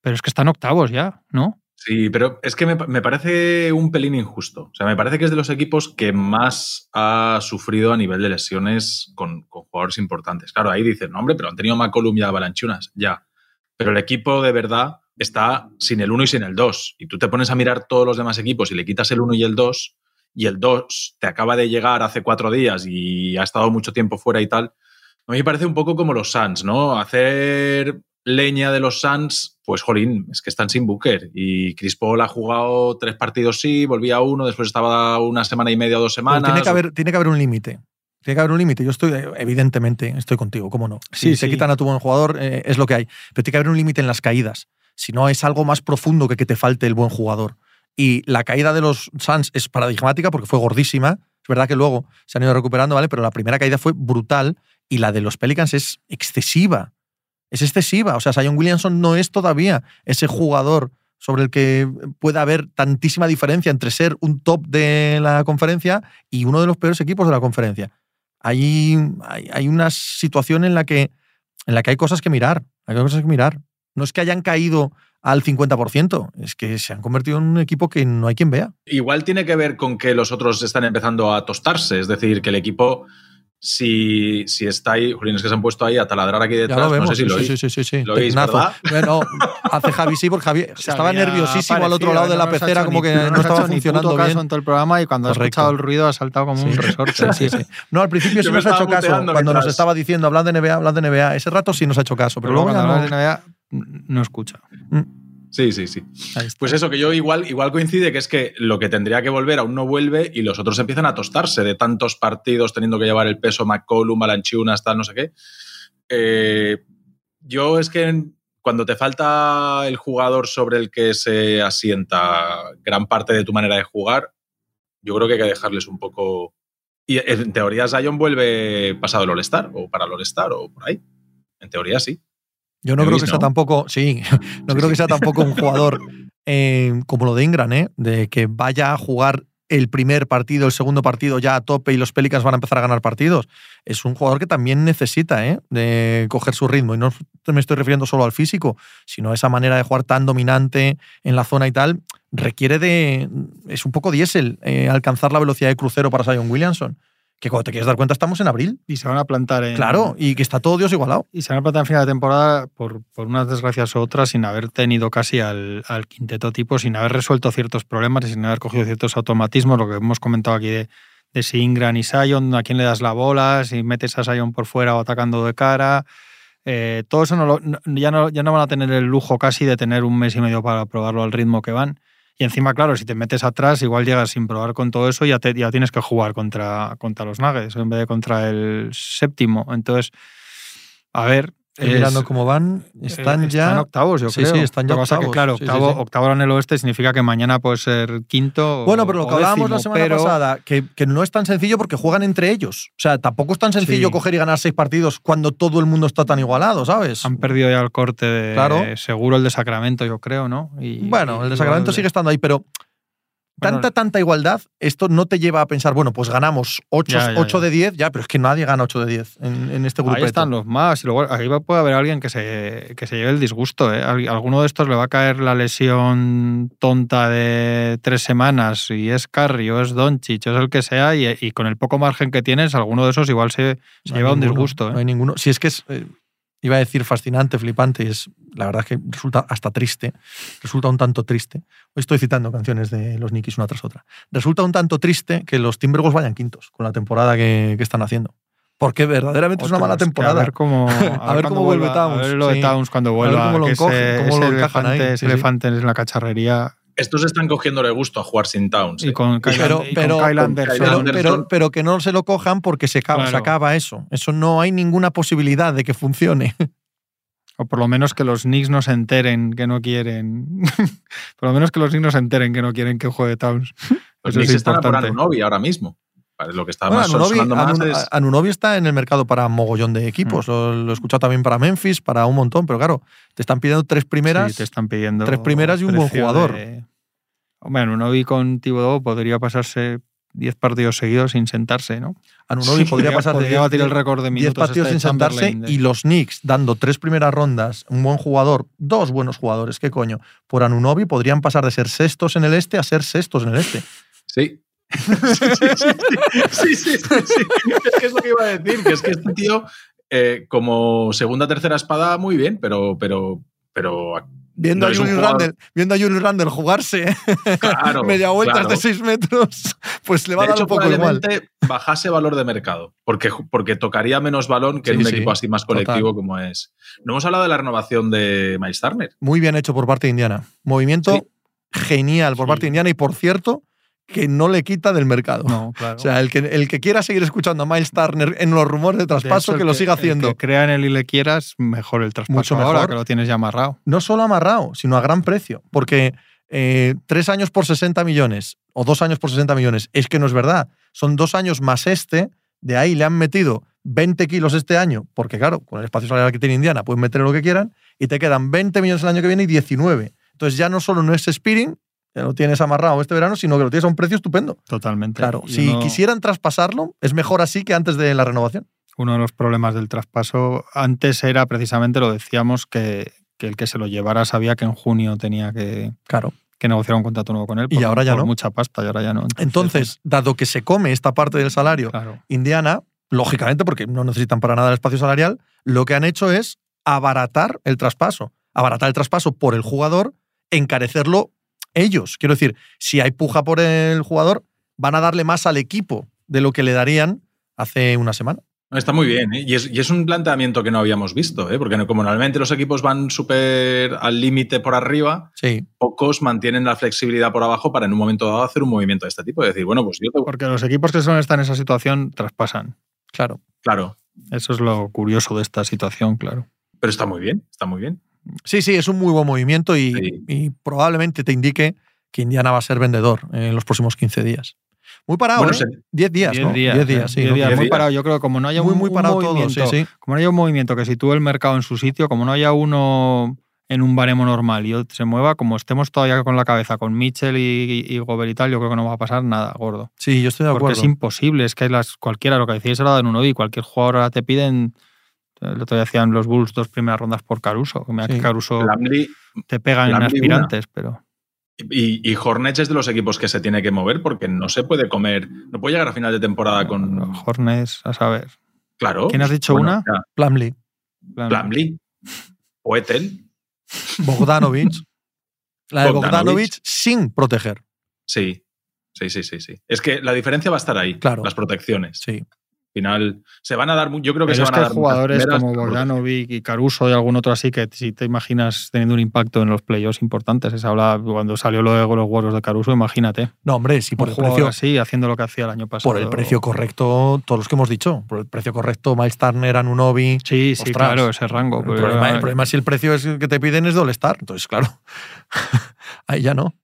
[SPEAKER 3] Pero es que están octavos ya, ¿no?
[SPEAKER 4] Sí, pero es que me, parece un pelín injusto. O sea, me parece que es de los equipos que más ha sufrido a nivel de lesiones con, jugadores importantes. Claro, ahí dicen, no, hombre, pero han tenido McCollum y Avalanchunas, ya. Pero el equipo de verdad está sin el 1 y sin el 2. Y tú te pones a mirar todos los demás equipos y le quitas el 1 y el 2, y el 2 te acaba de llegar hace cuatro días y ha estado mucho tiempo fuera y tal. A mí me parece un poco como los Suns, ¿no? Hacer leña de los Suns, pues jolín, es que están sin Booker. Y Chris Paul ha jugado tres partidos sí, volvía a uno, después estaba una semana y media o dos semanas.
[SPEAKER 2] tiene que haber, tiene que haber un límite. Tiene que haber un límite. Yo estoy, evidentemente, estoy contigo, ¿cómo no? Si se quitan a tu buen jugador, eh, es lo que hay. Pero tiene que haber un límite en las caídas. Si no, es algo más profundo que que te falte el buen jugador. Y la caída de los Suns es paradigmática porque fue gordísima. Es verdad que luego se han ido recuperando, ¿vale? Pero la primera caída fue brutal y la de los Pelicans es excesiva. Es excesiva. O sea, Zion Williamson no es todavía ese jugador sobre el que pueda haber tantísima diferencia entre ser un top de la conferencia y uno de los peores equipos de la conferencia. Hay, hay, hay una situación en la, que, en la que hay cosas que mirar. Hay cosas que mirar. No es que hayan caído al 50%, es que se han convertido en un equipo que no hay quien vea.
[SPEAKER 4] Igual tiene que ver con que los otros están empezando a tostarse, es decir, que el equipo si, si está ahí, Julián, es que se han puesto ahí a taladrar aquí detrás.
[SPEAKER 2] Ya lo vemos,
[SPEAKER 4] no sé si
[SPEAKER 2] sí,
[SPEAKER 4] lo
[SPEAKER 2] sí,
[SPEAKER 4] oís.
[SPEAKER 2] sí, sí, sí.
[SPEAKER 4] ¿Lo oís?
[SPEAKER 2] Bueno, hace Javi sí, porque Javi estaba nerviosísimo al otro lado de la
[SPEAKER 3] no ha
[SPEAKER 2] pecera, como que
[SPEAKER 3] no
[SPEAKER 2] no,
[SPEAKER 3] ha
[SPEAKER 2] estaba
[SPEAKER 3] ni
[SPEAKER 2] funcionando
[SPEAKER 3] puto caso
[SPEAKER 2] bien.
[SPEAKER 3] en todo el programa y cuando ha
[SPEAKER 2] Correcto.
[SPEAKER 3] escuchado el ruido ha saltado como un resorte.
[SPEAKER 2] Sí, sí. No, al principio sí nos ha hecho caso. Cuando nos estaba diciendo, hablad de NBA, hablad de NBA. Ese rato sí nos ha hecho caso, pero,
[SPEAKER 3] Pero
[SPEAKER 2] luego
[SPEAKER 3] luego
[SPEAKER 2] ya
[SPEAKER 3] cuando
[SPEAKER 2] no.
[SPEAKER 3] hablas de NBA no escucha.
[SPEAKER 4] Sí, sí, sí. Pues eso, que yo igual, igual coincide que es que lo que tendría que volver aún no vuelve y los otros empiezan a tostarse de tantos partidos teniendo que llevar el peso McCollum, Balanchunas, tal, no sé qué. Eh, yo es que cuando te falta el jugador sobre el que se asienta gran parte de tu manera de jugar, yo creo que hay que dejarles un poco. Y en teoría Zion vuelve pasado el All-Star o para el All-Star o por ahí. En teoría sí.
[SPEAKER 2] Yo no
[SPEAKER 4] ¿Me
[SPEAKER 2] creo que sea tampoco, sí, no creo que sea tampoco un jugador eh, como lo de Ingram, ¿eh? de que vaya a jugar el primer partido, el segundo partido ya a tope y los Pelicans van a empezar a ganar partidos. Es un jugador que también necesita ¿eh? de coger su ritmo. Y no me estoy refiriendo solo al físico, sino a esa manera de jugar tan dominante en la zona y tal. Requiere de. Es un poco diésel eh, alcanzar la velocidad de crucero para Zion Williamson. Que cuando te quieres dar cuenta, estamos en abril.
[SPEAKER 3] Y se van a plantar en.
[SPEAKER 2] Claro, y que está todo Dios igualado.
[SPEAKER 3] Y se van a plantar en final de temporada por, por unas desgracias u otras sin haber tenido casi al, al quinteto tipo, sin haber resuelto ciertos problemas y sin haber cogido ciertos automatismos, lo que hemos comentado aquí de, de si Ingram y Sion, a quién le das la bola, si metes a Sion por fuera o atacando de cara. Eh, todo eso no lo- ya, no, ya no van a tener el lujo casi de tener un mes y medio para probarlo al ritmo que van. Y encima, claro, si te metes atrás, igual llegas sin probar con todo eso y ya, ya tienes que jugar contra, contra los Nuggets en vez de contra el séptimo. Entonces, a ver.
[SPEAKER 2] Mirando cómo van. Están
[SPEAKER 3] eh,
[SPEAKER 2] ya.
[SPEAKER 3] Están octavos, yo
[SPEAKER 2] Sí,
[SPEAKER 3] creo.
[SPEAKER 2] sí, están ya
[SPEAKER 3] Lo que
[SPEAKER 2] octavos.
[SPEAKER 3] claro,
[SPEAKER 2] sí,
[SPEAKER 3] octavo,
[SPEAKER 2] sí.
[SPEAKER 3] octavo en el oeste significa que mañana puede ser quinto.
[SPEAKER 2] Bueno, pero lo que hablábamos la semana
[SPEAKER 3] pero-
[SPEAKER 2] pasada, que, que no es tan sencillo porque juegan entre ellos. O sea, tampoco es tan sencillo coger y ganar seis partidos cuando todo el mundo está tan igualado, ¿sabes?
[SPEAKER 3] Han perdido ya el corte de.
[SPEAKER 2] Claro.
[SPEAKER 3] Seguro el de Sacramento, yo creo, ¿no? Y-
[SPEAKER 2] Bueno, el de Sacramento sigue estando ahí, pero
[SPEAKER 3] Bueno,
[SPEAKER 2] tanta, tanta igualdad, esto no te lleva a pensar, bueno, pues ganamos 8,
[SPEAKER 3] Ya, ya, ya.
[SPEAKER 2] de 10, ya, pero es que nadie gana 8 de 10 en, en este grupo.
[SPEAKER 3] Ahí están los más. Y luego ahí va- puede haber alguien que se, que se lleve el disgusto. ¿eh? Al- Alguno de estos le va a caer la lesión tonta de tres semanas y es Carry o es Doncic o es el que sea y, y con el poco margen que tienes, alguno de esos igual se, se
[SPEAKER 2] No hay
[SPEAKER 3] lleva un disgusto. ¿eh?
[SPEAKER 2] No hay ninguno. Si es que es, eh, iba a decir fascinante, flipante, y es, la verdad es que resulta hasta triste, resulta un tanto triste. Hoy estoy citando canciones de los Nikis una tras otra. Resulta un tanto triste que los Timberwolves vayan quintos con la temporada que, que están haciendo. Porque verdaderamente es una mala temporada.
[SPEAKER 3] A ver cómo, a
[SPEAKER 2] ver
[SPEAKER 3] ver
[SPEAKER 2] cómo vuelve
[SPEAKER 3] vuelva,
[SPEAKER 2] Towns,
[SPEAKER 3] A ver lo de
[SPEAKER 2] sí.
[SPEAKER 3] Towns cuando
[SPEAKER 2] A ver
[SPEAKER 3] vuelva.
[SPEAKER 2] cómo lo encoge,
[SPEAKER 3] ese,
[SPEAKER 2] cómo lo encajan ahí,
[SPEAKER 3] elefante,
[SPEAKER 2] sí,
[SPEAKER 3] ese
[SPEAKER 2] sí.
[SPEAKER 3] elefante en la cacharrería.
[SPEAKER 4] Estos están cogiéndole gusto a jugar sin Towns.
[SPEAKER 3] Y
[SPEAKER 4] ¿eh?
[SPEAKER 3] con Kyle,
[SPEAKER 2] Pero-
[SPEAKER 3] y
[SPEAKER 2] pero-
[SPEAKER 4] con
[SPEAKER 3] Anderson.
[SPEAKER 4] Kyle
[SPEAKER 2] pero,
[SPEAKER 4] Anderson.
[SPEAKER 2] pero, pero que no se lo cojan porque se acaba, se
[SPEAKER 3] Claro.
[SPEAKER 2] acaba eso. Eso no hay ninguna posibilidad de que funcione.
[SPEAKER 3] O por lo menos que los Knicks no se enteren que no quieren. por lo menos que los Knicks no se enteren que no quieren que juegue Towns.
[SPEAKER 4] Los
[SPEAKER 3] Eso es
[SPEAKER 4] Knicks están por. Anunobi ahora mismo. Vale, Lo que está
[SPEAKER 2] Bueno,
[SPEAKER 4] más
[SPEAKER 2] Anunobi,
[SPEAKER 4] más
[SPEAKER 2] Anun-
[SPEAKER 4] es...
[SPEAKER 2] Anunobi está en el mercado para mogollón de
[SPEAKER 3] Mm.
[SPEAKER 2] equipos. Lo, lo he escuchado también para Memphis, para un montón, pero claro, te están pidiendo tres primeras.
[SPEAKER 3] Sí, te están pidiendo.
[SPEAKER 2] tres primeras y un buen jugador.
[SPEAKER 3] de- Hombre, Anunobi con Thibodeau podría pasarse 10 partidos seguidos sin sentarse, ¿no?
[SPEAKER 2] Anunobi
[SPEAKER 3] Sí,
[SPEAKER 2] podría pasar de
[SPEAKER 3] podría
[SPEAKER 2] 10
[SPEAKER 3] batir el récord de
[SPEAKER 2] 10
[SPEAKER 3] minutos
[SPEAKER 2] partidos
[SPEAKER 3] este
[SPEAKER 2] sin
[SPEAKER 3] de
[SPEAKER 2] sentarse
[SPEAKER 3] de-
[SPEAKER 2] y los Knicks dando tres primeras rondas, un buen jugador, dos buenos jugadores, qué coño, por Anunobi podrían pasar de ser sextos en el este a ser sextos en el este.
[SPEAKER 4] Sí. sí, sí, sí, sí, sí, sí, sí. Es que es lo que iba a decir, que es que este tío, eh, como segunda tercera espada, muy bien, pero, pero, pero
[SPEAKER 2] Viendo,
[SPEAKER 4] No
[SPEAKER 2] a Julius Randle, viendo a Julius Randle jugarse
[SPEAKER 4] claro,
[SPEAKER 2] media vuelta
[SPEAKER 4] claro.
[SPEAKER 2] de 6 metros, pues le va
[SPEAKER 4] De
[SPEAKER 2] a dar
[SPEAKER 4] hecho,
[SPEAKER 2] un poco igual.
[SPEAKER 4] probablemente bajase valor de mercado, porque, porque tocaría menos balón que en un
[SPEAKER 2] sí,
[SPEAKER 4] equipo así más colectivo como es. No hemos hablado de la renovación de Miles Turner.
[SPEAKER 2] Muy bien hecho por parte de Indiana. Movimiento
[SPEAKER 4] Sí.
[SPEAKER 2] genial por parte de Indiana y por cierto, que no le quita del mercado.
[SPEAKER 3] No, claro.
[SPEAKER 2] O sea, el que, el que quiera seguir escuchando a Miles Turner en los rumores de
[SPEAKER 3] De
[SPEAKER 2] traspaso,
[SPEAKER 3] hecho,
[SPEAKER 2] que
[SPEAKER 3] el
[SPEAKER 2] lo siga
[SPEAKER 3] el
[SPEAKER 2] haciendo.
[SPEAKER 3] que crea en él y le quieras, mejor el traspaso
[SPEAKER 2] Mucho
[SPEAKER 3] ahora,
[SPEAKER 2] mejor.
[SPEAKER 3] que lo tienes ya amarrado.
[SPEAKER 2] No solo amarrado, sino a gran precio. Porque eh, tres años por 60 millones o dos años por 60 millones. Es que no es verdad. Son dos años más este. De ahí le han metido 20 kilos este año, porque claro, con el espacio salarial que tiene Indiana pueden meter lo que quieran, y te quedan 20 millones el año que viene y 19. Entonces ya no solo no es Spearing, que lo tienes amarrado este verano, sino que lo tienes a un precio estupendo.
[SPEAKER 3] Totalmente.
[SPEAKER 2] Claro, si quisieran traspasarlo, es mejor así que antes de la renovación.
[SPEAKER 3] uno de los problemas del traspaso antes era precisamente, lo decíamos, que, que el que se lo llevara sabía que en junio tenía que,
[SPEAKER 2] Claro.
[SPEAKER 3] que negociar un contrato nuevo con él.
[SPEAKER 2] Y ahora ya
[SPEAKER 3] por
[SPEAKER 2] no.
[SPEAKER 3] mucha pasta y ahora ya no.
[SPEAKER 2] Entonces, dado que se come esta parte del salario,
[SPEAKER 3] claro.
[SPEAKER 2] Indiana, lógicamente, porque no necesitan para nada el espacio salarial, lo que han hecho es abaratar el traspaso. Abaratar el traspaso por el jugador, encarecerlo ellos. Quiero decir, si hay puja por el jugador, van a darle más al equipo de lo que le darían hace una semana.
[SPEAKER 4] Está muy bien, ¿eh? y, es, y es un planteamiento que no habíamos visto, ¿eh? porque como normalmente los equipos van súper al límite por arriba,
[SPEAKER 2] Sí,
[SPEAKER 4] pocos mantienen la flexibilidad por abajo para en un momento dado hacer un movimiento de este tipo. Es decir, bueno, pues yo te...
[SPEAKER 3] Porque los equipos que suelen estar en esa situación traspasan.
[SPEAKER 2] claro.
[SPEAKER 4] Claro,
[SPEAKER 3] Eso es lo curioso de esta situación, claro.
[SPEAKER 4] pero está muy bien, está muy bien.
[SPEAKER 2] Sí, sí, es un muy buen movimiento y,
[SPEAKER 4] Sí.
[SPEAKER 2] y probablemente te indique que Indiana va a ser vendedor en los próximos 15 días. Muy parado,
[SPEAKER 4] Bueno,
[SPEAKER 2] ¿eh?
[SPEAKER 4] se-
[SPEAKER 2] 10 días,
[SPEAKER 3] Diez
[SPEAKER 2] ¿no?
[SPEAKER 3] días.
[SPEAKER 2] 10
[SPEAKER 3] ¿eh?
[SPEAKER 2] días, sí.
[SPEAKER 3] Diez días, muy
[SPEAKER 4] días.
[SPEAKER 3] parado. Yo creo que como no haya
[SPEAKER 2] Muy,
[SPEAKER 3] un,
[SPEAKER 2] muy
[SPEAKER 3] un
[SPEAKER 2] parado todo,
[SPEAKER 3] movimiento,
[SPEAKER 2] sí, sí.
[SPEAKER 3] como no haya un movimiento que sitúe el mercado en su sitio, como no haya uno en un baremo normal y otro se mueva, como estemos todavía con la cabeza con Mitchell y, y y tal, yo creo que no va a pasar nada gordo.
[SPEAKER 2] Sí, yo estoy de
[SPEAKER 3] Porque
[SPEAKER 2] acuerdo.
[SPEAKER 3] es imposible, es que las, cualquiera, lo que decíais ahora de Nunovi, cualquier jugador ahora te piden, el otro día hacían los Bulls dos primeras rondas por Caruso, que mira
[SPEAKER 2] Sí.
[SPEAKER 3] que Caruso te pegan en aspirantes, pero
[SPEAKER 4] y, y Hornets es de los equipos que se tiene que mover porque no se puede comer, no puede llegar a final de temporada con...
[SPEAKER 3] Hornets, a saber.
[SPEAKER 4] Claro.
[SPEAKER 3] ¿Quién has dicho
[SPEAKER 4] Bueno,
[SPEAKER 3] una?
[SPEAKER 4] ya,
[SPEAKER 2] Plumlee,
[SPEAKER 4] Plumlee o Ethel.
[SPEAKER 2] Bogdanovich. La de
[SPEAKER 4] Bogdanovic.
[SPEAKER 2] Bogdanovich sin proteger.
[SPEAKER 4] Sí, sí, sí, sí, sí. Es que la diferencia va a estar ahí,
[SPEAKER 2] Claro.
[SPEAKER 4] las protecciones.
[SPEAKER 2] Sí.
[SPEAKER 4] Al final, se van a dar, yo creo que
[SPEAKER 3] Pero
[SPEAKER 4] se
[SPEAKER 3] es
[SPEAKER 4] van
[SPEAKER 3] que
[SPEAKER 4] a dar
[SPEAKER 3] jugadores como. Bogdanovic y Caruso y algún otro así que si te imaginas teniendo un impacto en los playoffs importantes. Se habla cuando salió lo de los huevos de Caruso, imagínate.
[SPEAKER 2] No, hombre, si por
[SPEAKER 3] un
[SPEAKER 2] el precio,
[SPEAKER 3] así, haciendo lo que hacía el año pasado.
[SPEAKER 2] por el precio correcto, todos los que hemos dicho, por el precio correcto, Miles Turner, Anunobi.
[SPEAKER 3] Sí, sí,
[SPEAKER 2] Ostras.
[SPEAKER 3] claro, ese rango.
[SPEAKER 2] El problema,
[SPEAKER 3] era-
[SPEAKER 2] el problema es si el precio es el que te piden es de All-Star. Entonces, claro, ahí ya no.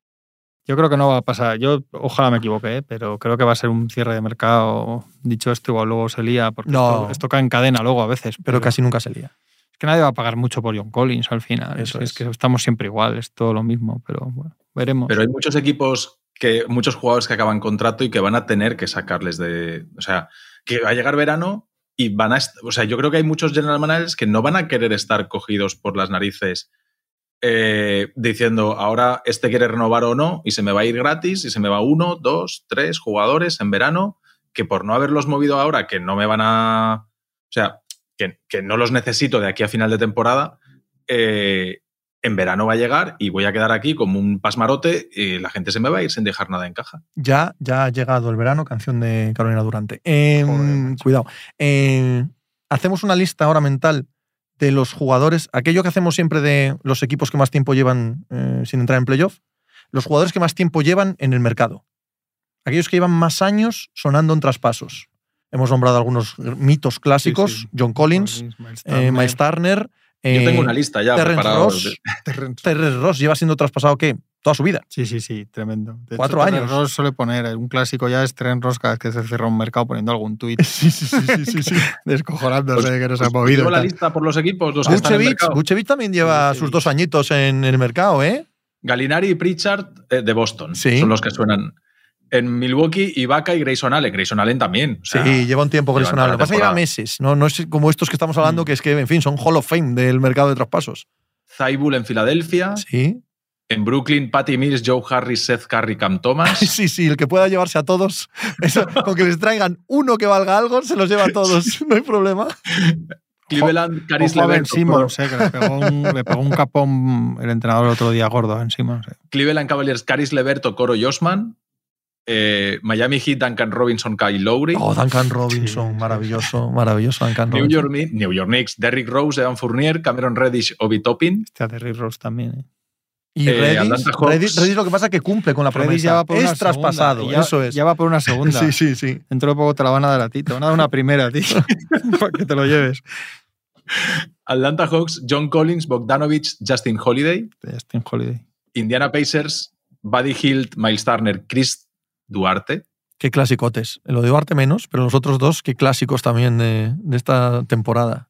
[SPEAKER 3] Yo creo que no va a pasar. Yo ojalá me equivoque, ¿eh? pero creo que va a ser un cierre de mercado. Dicho esto, igual luego se lía, porque
[SPEAKER 2] No.
[SPEAKER 3] esto, esto cae en cadena luego a veces.
[SPEAKER 2] Pero casi nunca se lía.
[SPEAKER 3] Es que nadie va a pagar mucho por John Collins al final.
[SPEAKER 2] Eso
[SPEAKER 3] es,
[SPEAKER 2] es.
[SPEAKER 3] que estamos siempre igual, es todo lo mismo, pero bueno, veremos.
[SPEAKER 4] Pero hay muchos equipos que, muchos jugadores que acaban contrato y que van a tener que sacarles de. O sea, que va a llegar verano y van a. O sea, yo creo que hay muchos general managers que no van a querer estar cogidos por las narices eh, diciendo ahora este quiere renovar o no y se me va a ir gratis y se me va uno, dos, tres jugadores en verano que por no haberlos movido ahora, que no me van a. O sea, que, que no los necesito de aquí a final de temporada. eh, en verano va a llegar y voy a quedar aquí como un pasmarote y la gente se me va a ir sin dejar nada en caja.
[SPEAKER 2] Ya, ya ha llegado el verano, canción de Carolina Durante. Eh,
[SPEAKER 3] Joder, macho.
[SPEAKER 2] cuidado. Eh, hacemos una lista ahora mental de los jugadores, aquello que hacemos siempre de los equipos que más tiempo llevan eh, sin entrar en playoff, los jugadores que más tiempo llevan en el mercado. Aquellos que llevan más años sonando en traspasos. Hemos nombrado algunos mitos clásicos,
[SPEAKER 3] Sí, sí.
[SPEAKER 2] John Collins,
[SPEAKER 3] Miles
[SPEAKER 2] eh, Miles Turner,
[SPEAKER 4] Yo
[SPEAKER 2] eh,
[SPEAKER 4] tengo una lista ya
[SPEAKER 2] Terrence. Ross. Terrence Ross lleva siendo traspasado, ¿qué? Toda su vida.
[SPEAKER 3] Sí, sí, sí, tremendo. De
[SPEAKER 2] Cuatro años.
[SPEAKER 3] Ross suele poner, eh, un clásico ya es Tren Ross cada vez que se cierra un mercado poniendo algún tuit
[SPEAKER 2] Sí, sí, sí, sí, sí, sí.
[SPEAKER 3] descojonándose de que no se ha movido.
[SPEAKER 4] la lista por los equipos, los.
[SPEAKER 2] Vucevic también lleva sus dos añitos en el mercado, ¿eh?
[SPEAKER 4] Galinari y Pritchard eh, de Boston
[SPEAKER 2] Sí.
[SPEAKER 4] son los que suenan. En Milwaukee, Ibaka y Grayson Allen. Grayson Allen también. o sea,
[SPEAKER 2] sí, lleva un tiempo Grayson Allen. Lo que pasa es que lleva meses, ¿no? No es como estos que estamos hablando,
[SPEAKER 3] Mm.
[SPEAKER 2] que es que, en fin, son Hall of Fame del mercado de traspasos.
[SPEAKER 4] Zaibul en Filadelfia.
[SPEAKER 2] Sí.
[SPEAKER 4] En Brooklyn, Patty Mills, Joe Harris, Seth Curry, Cam Thomas.
[SPEAKER 2] Sí, sí, el que pueda llevarse a todos. Eso, con que les traigan uno que valga algo, se los lleva a todos. No hay problema.
[SPEAKER 4] Cleveland, Caris Levert,
[SPEAKER 3] Simmons, eh, que le pegó, un, le pegó un capón el entrenador el otro día gordo a Ben Simmons. eh.
[SPEAKER 4] Cleveland Cavaliers, Caris Levert, Coro Josman. Eh, Miami Heat, Duncan Robinson, Kyle Lowry.
[SPEAKER 2] Oh, Duncan Robinson,
[SPEAKER 3] Sí,
[SPEAKER 2] maravilloso, maravilloso Duncan
[SPEAKER 4] New
[SPEAKER 2] Robinson.
[SPEAKER 4] York, New York Knicks, Derrick Rose, Evan Fournier, Cameron Reddish, Obi Toppin.
[SPEAKER 3] Hostia, Terry Ross también. eh.
[SPEAKER 2] Y
[SPEAKER 4] Eh,
[SPEAKER 2] Reddish lo que pasa es que cumple con la
[SPEAKER 3] Reddish ya
[SPEAKER 2] promesa.
[SPEAKER 3] va por una
[SPEAKER 2] Es traspasado,
[SPEAKER 3] segunda, ya-
[SPEAKER 2] eso es.
[SPEAKER 3] Ya va por una segunda.
[SPEAKER 2] Sí, sí, sí.
[SPEAKER 3] Dentro de poco te la van a dar a ti. Te van a dar una primera a ti. para que te lo lleves.
[SPEAKER 4] Atlanta Hawks, John Collins, Bogdanovich, Justin Holiday.
[SPEAKER 3] Justin Holiday.
[SPEAKER 4] Indiana Pacers, Buddy Hilt, Miles Turner, Chris Duarte.
[SPEAKER 2] Qué clasicotes. Lo de Duarte menos, pero los otros dos, qué clásicos también de, de esta temporada.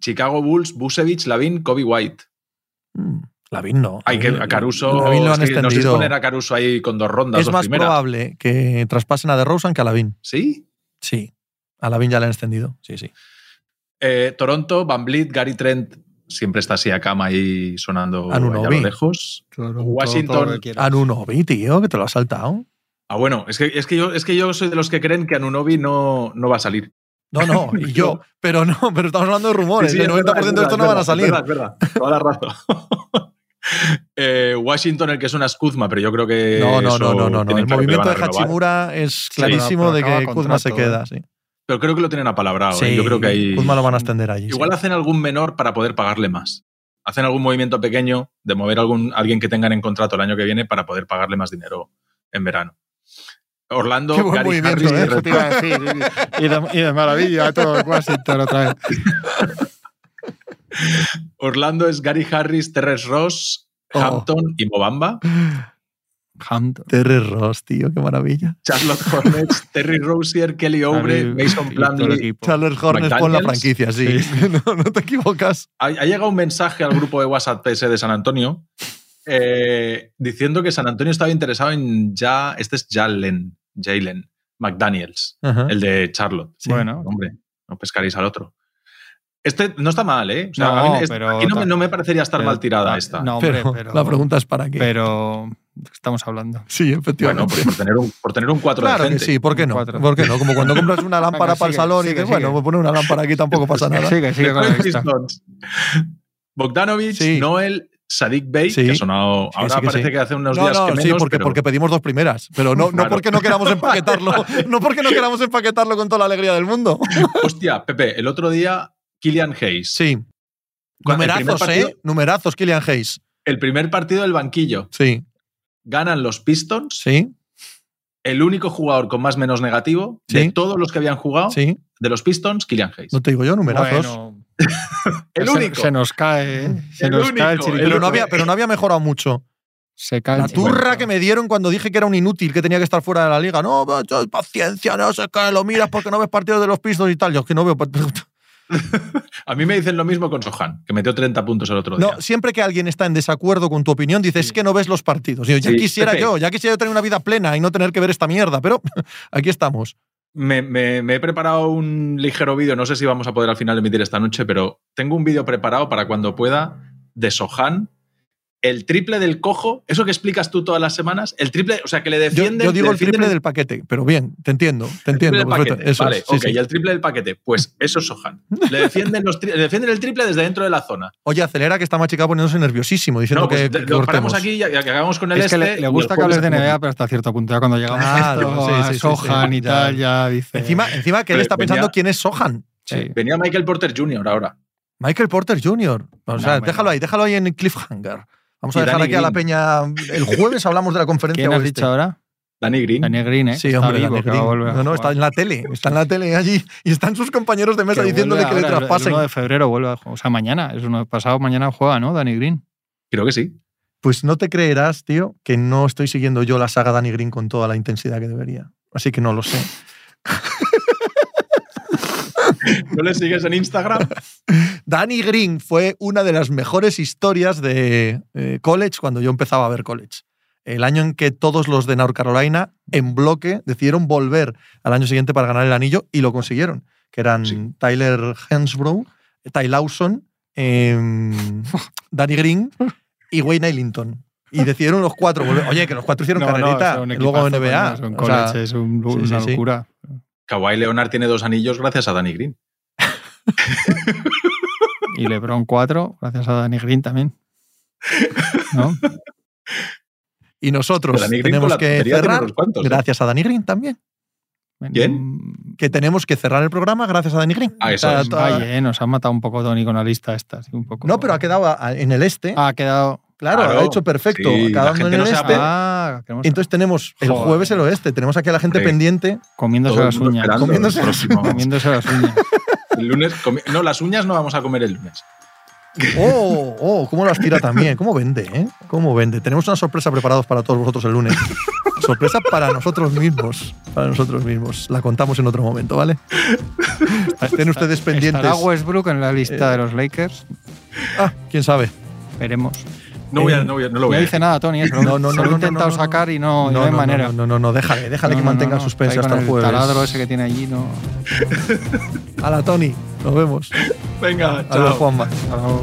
[SPEAKER 4] Chicago Bulls, Busevich, Lavin, Kobe White.
[SPEAKER 2] Mm, Lavín no.
[SPEAKER 4] Hay que a Caruso.
[SPEAKER 2] Lavín lo han
[SPEAKER 4] es que no sé si
[SPEAKER 2] extendido.
[SPEAKER 4] poner a Caruso ahí con dos rondas.
[SPEAKER 2] Es
[SPEAKER 4] dos
[SPEAKER 2] más
[SPEAKER 4] primeras.
[SPEAKER 2] probable que traspasen a DeRozan que a Lavín.
[SPEAKER 4] ¿Sí?
[SPEAKER 2] Sí. A Lavín ya le han extendido. Sí, sí.
[SPEAKER 4] Eh, Toronto, Van Vliet, Gary Trent. Siempre está así a cama ahí sonando
[SPEAKER 2] Anunoby.
[SPEAKER 4] allá a lo lejos. Washington-
[SPEAKER 2] Anunobi, tío, que te lo has saltado.
[SPEAKER 4] Ah, bueno, es que, es que, yo, es que yo soy de los que creen que Anunobi no, no va a salir.
[SPEAKER 2] No, no, y yo. Pero no, pero estamos hablando de rumores.
[SPEAKER 4] Sí, sí,
[SPEAKER 2] el
[SPEAKER 4] es
[SPEAKER 2] 90%
[SPEAKER 4] verdad,
[SPEAKER 2] de
[SPEAKER 4] es
[SPEAKER 2] esto no
[SPEAKER 4] verdad,
[SPEAKER 2] van a
[SPEAKER 4] es
[SPEAKER 2] salir.
[SPEAKER 4] verdad, Es verdad, toda la razón. Eh, Washington, el que es una Kuzma, pero yo creo que.
[SPEAKER 2] No, no, no, no, no. El movimiento de. Hachimura es
[SPEAKER 4] Sí,
[SPEAKER 2] clarísimo de que Kuzma se queda.
[SPEAKER 3] ¿eh?
[SPEAKER 2] Sí.
[SPEAKER 4] Pero creo que lo tienen apalabrado. ¿eh?
[SPEAKER 2] Sí,
[SPEAKER 4] Yo creo que ahí.
[SPEAKER 2] Kuzma lo van a extender allí.
[SPEAKER 4] Igual
[SPEAKER 2] sí.
[SPEAKER 4] hacen algún menor para poder pagarle más. Hacen algún movimiento pequeño de mover a algún, alguien que tengan en contrato el año que viene para poder pagarle más dinero en verano. Orlando,
[SPEAKER 2] Qué buen
[SPEAKER 4] Gary
[SPEAKER 2] movimiento,
[SPEAKER 4] Harris,
[SPEAKER 2] ¿eh?
[SPEAKER 3] Y de, y de maravilla todo Washington otra vez.
[SPEAKER 4] Orlando es Gary Harris, Terrence Ross,
[SPEAKER 2] Oh.
[SPEAKER 4] Hampton y Mobamba.
[SPEAKER 3] Hampton.
[SPEAKER 2] Terry Ross, tío, qué maravilla.
[SPEAKER 4] Charlotte Hornets, Terry Rozier, Kelly Oubre,
[SPEAKER 3] Harry
[SPEAKER 4] Mason Plumlee.
[SPEAKER 2] Charles Hornets pon la franquicia, sí. no, no te equivocas.
[SPEAKER 4] Ha, ha llegado un mensaje al grupo de WhatsApp PS de San Antonio eh, diciendo que San Antonio estaba interesado en ya. Este es Jalen, Jalen McDaniels,
[SPEAKER 2] Ajá.
[SPEAKER 4] el de Charlotte.
[SPEAKER 2] Sí.
[SPEAKER 3] Bueno,
[SPEAKER 4] Hombre, no pescaréis al otro. Este no está mal, ¿eh? O sea,
[SPEAKER 3] No,
[SPEAKER 4] a mí es-
[SPEAKER 3] pero
[SPEAKER 4] aquí no me,
[SPEAKER 3] ta-
[SPEAKER 4] no me parecería estar
[SPEAKER 3] pero
[SPEAKER 4] mal tirada
[SPEAKER 3] ta-
[SPEAKER 4] esta.
[SPEAKER 3] No, hombre,
[SPEAKER 2] pero,
[SPEAKER 3] pero,
[SPEAKER 2] la pregunta es para qué.
[SPEAKER 3] Pero estamos hablando.
[SPEAKER 2] sí,
[SPEAKER 4] bueno,
[SPEAKER 2] efectivamente.
[SPEAKER 4] pues por tener un, por tener un 4
[SPEAKER 2] Claro que
[SPEAKER 4] decente.
[SPEAKER 2] sí, ¿por qué no? ¿Por qué no? Como cuando compras una lámpara
[SPEAKER 3] Venga,
[SPEAKER 2] para el
[SPEAKER 3] sigue,
[SPEAKER 2] salón y
[SPEAKER 3] sigue,
[SPEAKER 2] dices, bueno, pues poner una lámpara aquí tampoco pasa nada.
[SPEAKER 3] Sigue, sigue con la.
[SPEAKER 4] Bogdanovich,
[SPEAKER 2] Sí.
[SPEAKER 4] Noel, Sadik Bey,
[SPEAKER 2] Sí.
[SPEAKER 4] que ha sonado.
[SPEAKER 2] Sí,
[SPEAKER 4] Ahora
[SPEAKER 2] sí que
[SPEAKER 4] parece
[SPEAKER 2] sí.
[SPEAKER 4] que hace unos
[SPEAKER 2] No,
[SPEAKER 4] días
[SPEAKER 2] no,
[SPEAKER 4] que
[SPEAKER 2] sí,
[SPEAKER 4] menos.
[SPEAKER 2] porque,
[SPEAKER 4] pero-
[SPEAKER 2] porque pedimos dos primeras, pero no, no
[SPEAKER 4] Claro.
[SPEAKER 2] porque no queramos empaquetarlo, no porque no queramos empaquetarlo con toda la alegría del mundo.
[SPEAKER 4] Hostia, Pepe, el otro día, Killian Hayes.
[SPEAKER 2] Sí. Numerazos,
[SPEAKER 4] partido-
[SPEAKER 2] ¿eh? Numerazos, Killian Hayes.
[SPEAKER 4] El primer partido del banquillo.
[SPEAKER 2] Sí,
[SPEAKER 4] Ganan los Pistons.
[SPEAKER 2] sí,
[SPEAKER 4] El único jugador con más menos negativo
[SPEAKER 2] Sí.
[SPEAKER 4] de todos los que habían jugado
[SPEAKER 2] sí.
[SPEAKER 4] de los Pistons, Killian Hayes.
[SPEAKER 2] No te digo yo, numerazos.
[SPEAKER 3] Bueno,
[SPEAKER 4] el único.
[SPEAKER 3] Se, nos cae, ¿eh? Se
[SPEAKER 4] El
[SPEAKER 3] nos cae el chiriquito.
[SPEAKER 2] pero, no había, pero no había mejorado mucho.
[SPEAKER 3] Se cae
[SPEAKER 2] La turra que me dieron cuando dije que era un inútil, que tenía que estar fuera de la liga. No, paciencia, no sé qué, lo miras porque no ves partidos de los pistos y tal. Yo es que no veo.
[SPEAKER 4] A mí me dicen lo mismo con Sohan, que metió 30 puntos el otro día.
[SPEAKER 2] No, siempre que alguien está en desacuerdo con tu opinión, dices
[SPEAKER 4] Sí.
[SPEAKER 2] es que no ves los partidos. Y yo, ya
[SPEAKER 4] Sí,
[SPEAKER 2] quisiera
[SPEAKER 4] Pepe.
[SPEAKER 2] yo, ya quisiera yo tener una vida plena y no tener que ver esta mierda, pero aquí estamos.
[SPEAKER 4] Me, me- me he preparado un ligero vídeo, no sé si vamos a poder al final emitir esta noche, pero tengo un vídeo preparado para cuando pueda de Sohan. El triple del cojo, eso que explicas tú todas las semanas, el triple, o sea, que le
[SPEAKER 2] Yo,
[SPEAKER 4] defienden.
[SPEAKER 2] yo digo
[SPEAKER 4] le
[SPEAKER 2] el triple del paquete, pero bien, te entiendo, te
[SPEAKER 4] el triple
[SPEAKER 2] entiendo.
[SPEAKER 4] del
[SPEAKER 2] perfecto,
[SPEAKER 4] paquete.
[SPEAKER 2] eso
[SPEAKER 4] vale,
[SPEAKER 2] es, sí,
[SPEAKER 4] ok,
[SPEAKER 2] sí.
[SPEAKER 4] y el triple del paquete. Pues eso es Sohan. Le defienden, los tri- le defienden el triple desde dentro de la zona.
[SPEAKER 2] Oye, acelera que está Machica poniéndose nerviosísimo, diciendo
[SPEAKER 4] No, pues
[SPEAKER 2] que, que
[SPEAKER 4] lo paramos aquí y que acabamos con el
[SPEAKER 3] Es que
[SPEAKER 4] este.
[SPEAKER 3] le,
[SPEAKER 4] el
[SPEAKER 3] gusta que hables de NBA, pero hasta cierto punto. Ya cuando llegamos
[SPEAKER 2] Claro,
[SPEAKER 3] a,
[SPEAKER 2] sí,
[SPEAKER 3] Sohan
[SPEAKER 2] sí,
[SPEAKER 3] y
[SPEAKER 2] ya.
[SPEAKER 3] tal, ya dice.
[SPEAKER 2] Encima, encima que él está
[SPEAKER 4] venía-
[SPEAKER 2] pensando quién es Sohan.
[SPEAKER 3] Sí.
[SPEAKER 4] Venía Michael Porter Jr. ahora.
[SPEAKER 2] Michael Porter Jr. O sea, déjalo ahí, déjalo ahí en cliffhanger. Vamos a dejar aquí a la peña. El jueves hablamos de la conferencia
[SPEAKER 3] ¿Quién has
[SPEAKER 2] oeste.
[SPEAKER 3] dicho ahora?
[SPEAKER 4] Danny Green.
[SPEAKER 3] Daniel Green, ¿eh?
[SPEAKER 2] Sí,
[SPEAKER 3] Está
[SPEAKER 2] hombre, Green. No, no, está en la tele. Está en la tele allí y están sus compañeros de mesa
[SPEAKER 3] Que
[SPEAKER 2] diciéndole que le traspasen.
[SPEAKER 3] El 1 de febrero vuelve a jugar. O sea, mañana. Es uno pasado mañana juega, ¿no? Danny Green.
[SPEAKER 4] Creo que sí.
[SPEAKER 2] Pues no te creerás, tío, que no estoy siguiendo yo la saga Danny Green con toda la intensidad que debería. Así que no lo sé.
[SPEAKER 4] ¿No le sigues en Instagram?
[SPEAKER 2] Danny Green fue una de las mejores historias de eh, college cuando yo empezaba a ver college. El año en que todos los de North Carolina, en bloque, decidieron volver al año siguiente para ganar el anillo y lo consiguieron. Que eran
[SPEAKER 4] Sí.
[SPEAKER 2] Tyler Hensbrough, Ty Lawson, em, Danny Green y Wayne Ellington. Y decidieron los cuatro volver. Oye, que los cuatro hicieron carrerita.
[SPEAKER 3] son
[SPEAKER 2] luego NBA. O sea,
[SPEAKER 3] college, es un-
[SPEAKER 2] sí,
[SPEAKER 3] una
[SPEAKER 2] sí.
[SPEAKER 3] locura.
[SPEAKER 4] Kawhi Leonard tiene dos anillos gracias a Danny Green.
[SPEAKER 3] Y LeBron 4, gracias a Danny Green también. ¿No?
[SPEAKER 2] y nosotros tenemos que cerrar
[SPEAKER 4] unos cuantos, ¿eh?
[SPEAKER 2] gracias a Danny Green también.
[SPEAKER 4] ¿Quién?
[SPEAKER 2] que tenemos que cerrar el programa gracias a Danny Green.
[SPEAKER 4] Ah, eso es.
[SPEAKER 3] eh, nos han matado un poco Tony con la lista esta. un poco.
[SPEAKER 2] No, pero ha quedado en el este.
[SPEAKER 3] Ha quedado.
[SPEAKER 2] Claro,
[SPEAKER 4] claro.
[SPEAKER 2] lo ha hecho perfecto.
[SPEAKER 4] Sí, la
[SPEAKER 2] acabando
[SPEAKER 4] gente
[SPEAKER 2] en
[SPEAKER 4] no
[SPEAKER 2] el este.
[SPEAKER 3] Ah, queremos-
[SPEAKER 2] Entonces tenemos el
[SPEAKER 3] Joder.
[SPEAKER 2] jueves el oeste. Tenemos aquí a la gente pendiente.
[SPEAKER 3] comiéndose las uñas.
[SPEAKER 2] Comiéndose-
[SPEAKER 3] Comiéndose las uñas.
[SPEAKER 4] El lunes. comi- No, las uñas no vamos a comer el lunes.
[SPEAKER 2] Oh, oh, cómo las tira también. ¿Cómo vende, eh? ¿Cómo vende? Tenemos una sorpresa preparados para todos vosotros el lunes. Sorpresa para nosotros mismos. Para nosotros mismos. La contamos en otro momento, ¿vale? Estén ustedes pendientes.
[SPEAKER 3] ¿Estará Westbrook en la lista
[SPEAKER 2] Eh.
[SPEAKER 3] de los Lakers?
[SPEAKER 2] Ah, quién sabe.
[SPEAKER 3] Veremos.
[SPEAKER 4] No, voy a,
[SPEAKER 2] Eh,
[SPEAKER 4] no, voy a- no lo voy
[SPEAKER 3] No
[SPEAKER 4] a
[SPEAKER 3] dice
[SPEAKER 4] decir.
[SPEAKER 3] nada, Tony. Eso
[SPEAKER 2] No, no, no,
[SPEAKER 3] se lo
[SPEAKER 2] no,
[SPEAKER 3] he
[SPEAKER 2] no,
[SPEAKER 3] intentado
[SPEAKER 2] no, no.
[SPEAKER 3] sacar y no, no, hay
[SPEAKER 2] no,
[SPEAKER 3] manera.
[SPEAKER 2] No, no, no, no, déjale, déjale
[SPEAKER 3] No,
[SPEAKER 2] que
[SPEAKER 3] no,
[SPEAKER 2] mantenga
[SPEAKER 3] no, no.
[SPEAKER 2] suspense hasta el jueves.
[SPEAKER 3] taladro ese que tiene allí, no.
[SPEAKER 2] A la Tony. Nos vemos.
[SPEAKER 4] Venga,
[SPEAKER 2] Adiós,
[SPEAKER 4] chao.
[SPEAKER 2] Juanma.
[SPEAKER 3] Chao.